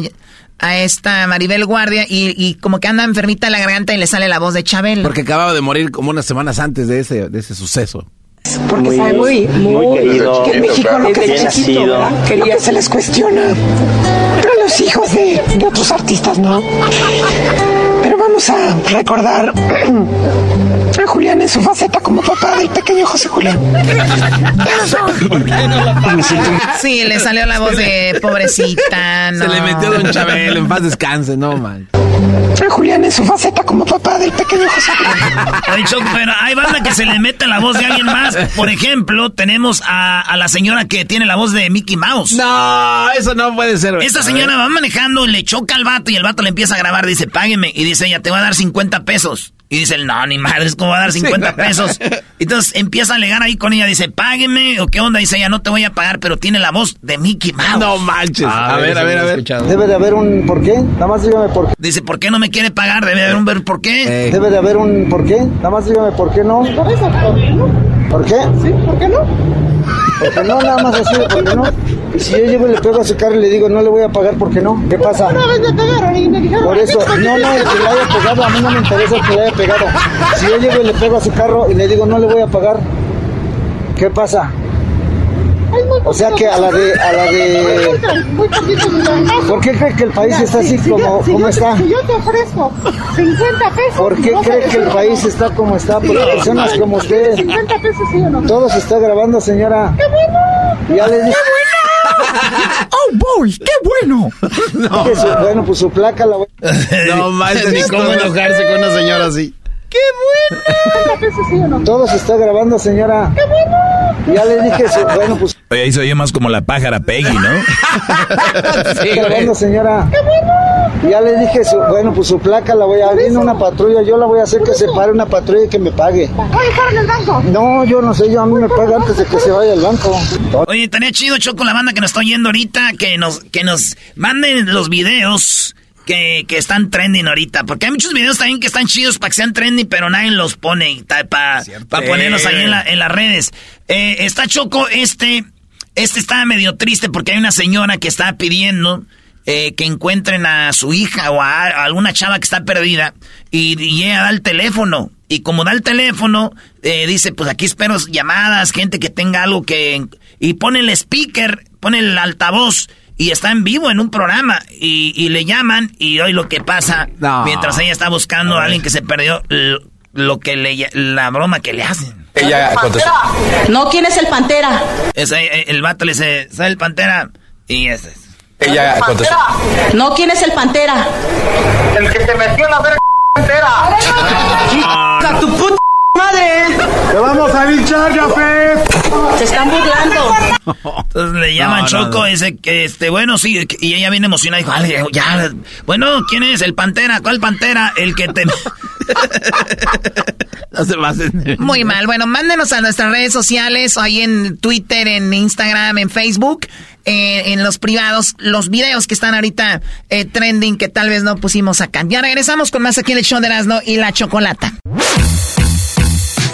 a esta Maribel Guardia y, y, como que anda enfermita en la garganta y le sale la voz de Chabelo. Porque acababa de morir como unas semanas antes de ese, de ese suceso. Porque sabe muy, muy, querido, que en México lo que es chiquito, lo que se les cuestiona. Pero los hijos de, de otros artistas, ¿no? Vamos a recordar a Julián en su faceta como papá del pequeño José Julián. Sí, le salió la voz de pobrecita, no. Se le metió Don Chabelo, en paz descanse, no, man. A Julián en su faceta como papá del pequeño José Julián. Choco, pero hay banda que se le mete la voz de alguien más. Por ejemplo, tenemos a, a la señora que tiene la voz de Mickey Mouse. No, eso no puede ser. Esta señora va manejando le choca al vato y el vato le empieza a grabar. Dice, págueme. Y dice ella, te va a dar 50 pesos. Y dice, no, ni madres, ¿cómo va a dar 50 pesos? Entonces empieza a alegar ahí con ella. Dice, págueme. ¿O qué onda? Dice ella, no te voy a pagar, pero tiene la voz de Mickey Mouse. No manches. A, ver, a ver, a ver. Debe de haber un por qué. Nada más dígame por qué. Dice, ¿por qué no me quiere pagar? Debe de haber un ver por qué. Debe de haber un por qué. Nada más dígame por qué no. ¿Por? ¿Por qué no? ¿Por qué? Sí, ¿por qué no? Porque no, nada más así, ¿por qué no? Y si yo llego y le pego a su carro y le digo, no le voy a pagar, ¿por qué no? ¿Qué pasa? Una vez me pegaron y me dijeron... Por eso, no, no, el que le haya pegado, a mí no me interesa el que le haya pegado. Si yo llego y le pego a su carro y le digo, no le voy a pagar, ¿qué pasa? O sea que a la de, a la de, Muy poquito, mira. ¿por qué cree que el país está así como, como está? Si yo te ofrezco 50 pesos... ¿Por qué cree que el país está como está? Por personas como usted. 50 pesos, sí o no. Todo se está grabando, señora. ¡Qué bueno! Ya le dije. ¡Oh, boy! ¡Qué bueno! que su- bueno, pues su placa la voy No manches, ni cómo enojarse con una señora así. ¡Qué bueno! 50 pesos, sí o no. Todo se está grabando, señora. ¡Qué bueno! Ya le dije, su- bueno, pues Oye, ahí se oye más como la pájara Peggy, ¿no? está grabando, señora. Ya le dije, su- bueno, pues su placa la voy a... Viene una patrulla, yo la voy a hacer que se pare una patrulla y que me pague. Oye, para en el banco. No, yo no sé, yo a mí me paga antes de que se vaya al banco. Oye, estaría chido, Choco, la banda que nos está oyendo ahorita, que nos, que nos manden los videos que, que están trending ahorita. Porque hay muchos videos también que están chidos para que sean trending, pero nadie los pone para ponerlos ahí en, la- en las redes. Eh, está Choco, este, este está medio triste porque hay una señora que está pidiendo eh, que encuentren a su hija o a, a alguna chava que está perdida y, y ella da el teléfono. Y como da el teléfono, eh, dice, pues aquí espero llamadas, gente que tenga algo que... Y pone el speaker, pone el altavoz y está en vivo en un programa y, y le llaman y hoy lo que pasa No. mientras ella está buscando a, alguien que se perdió, lo que le, la broma que le hacen. Ella contestó. No, ¿quién es el Pantera? Ese, eh, el vato le dice, ¿sabe el pantera? Y ese es. Ella contestó. No, ¿quién es el Pantera? El que te metió en la verga ¡A tu puta madre! ¡Te vamos a linchar, Jafet! Se están burlando. Entonces le llaman No, no, Choco, no. ese que este, bueno, sí, y ella viene emocionada, dijo, "Ale, ya, bueno, ¿quién es? El Pantera, ¿cuál Pantera? El que te... No se pasen. Muy mal. Bueno, mándenos a nuestras redes sociales, ahí en Twitter, en Instagram, en Facebook, eh, en los privados, los videos que están ahorita eh, trending que tal vez no pusimos acá. Ya regresamos con más aquí en el show de Erasmo y la Chocolata.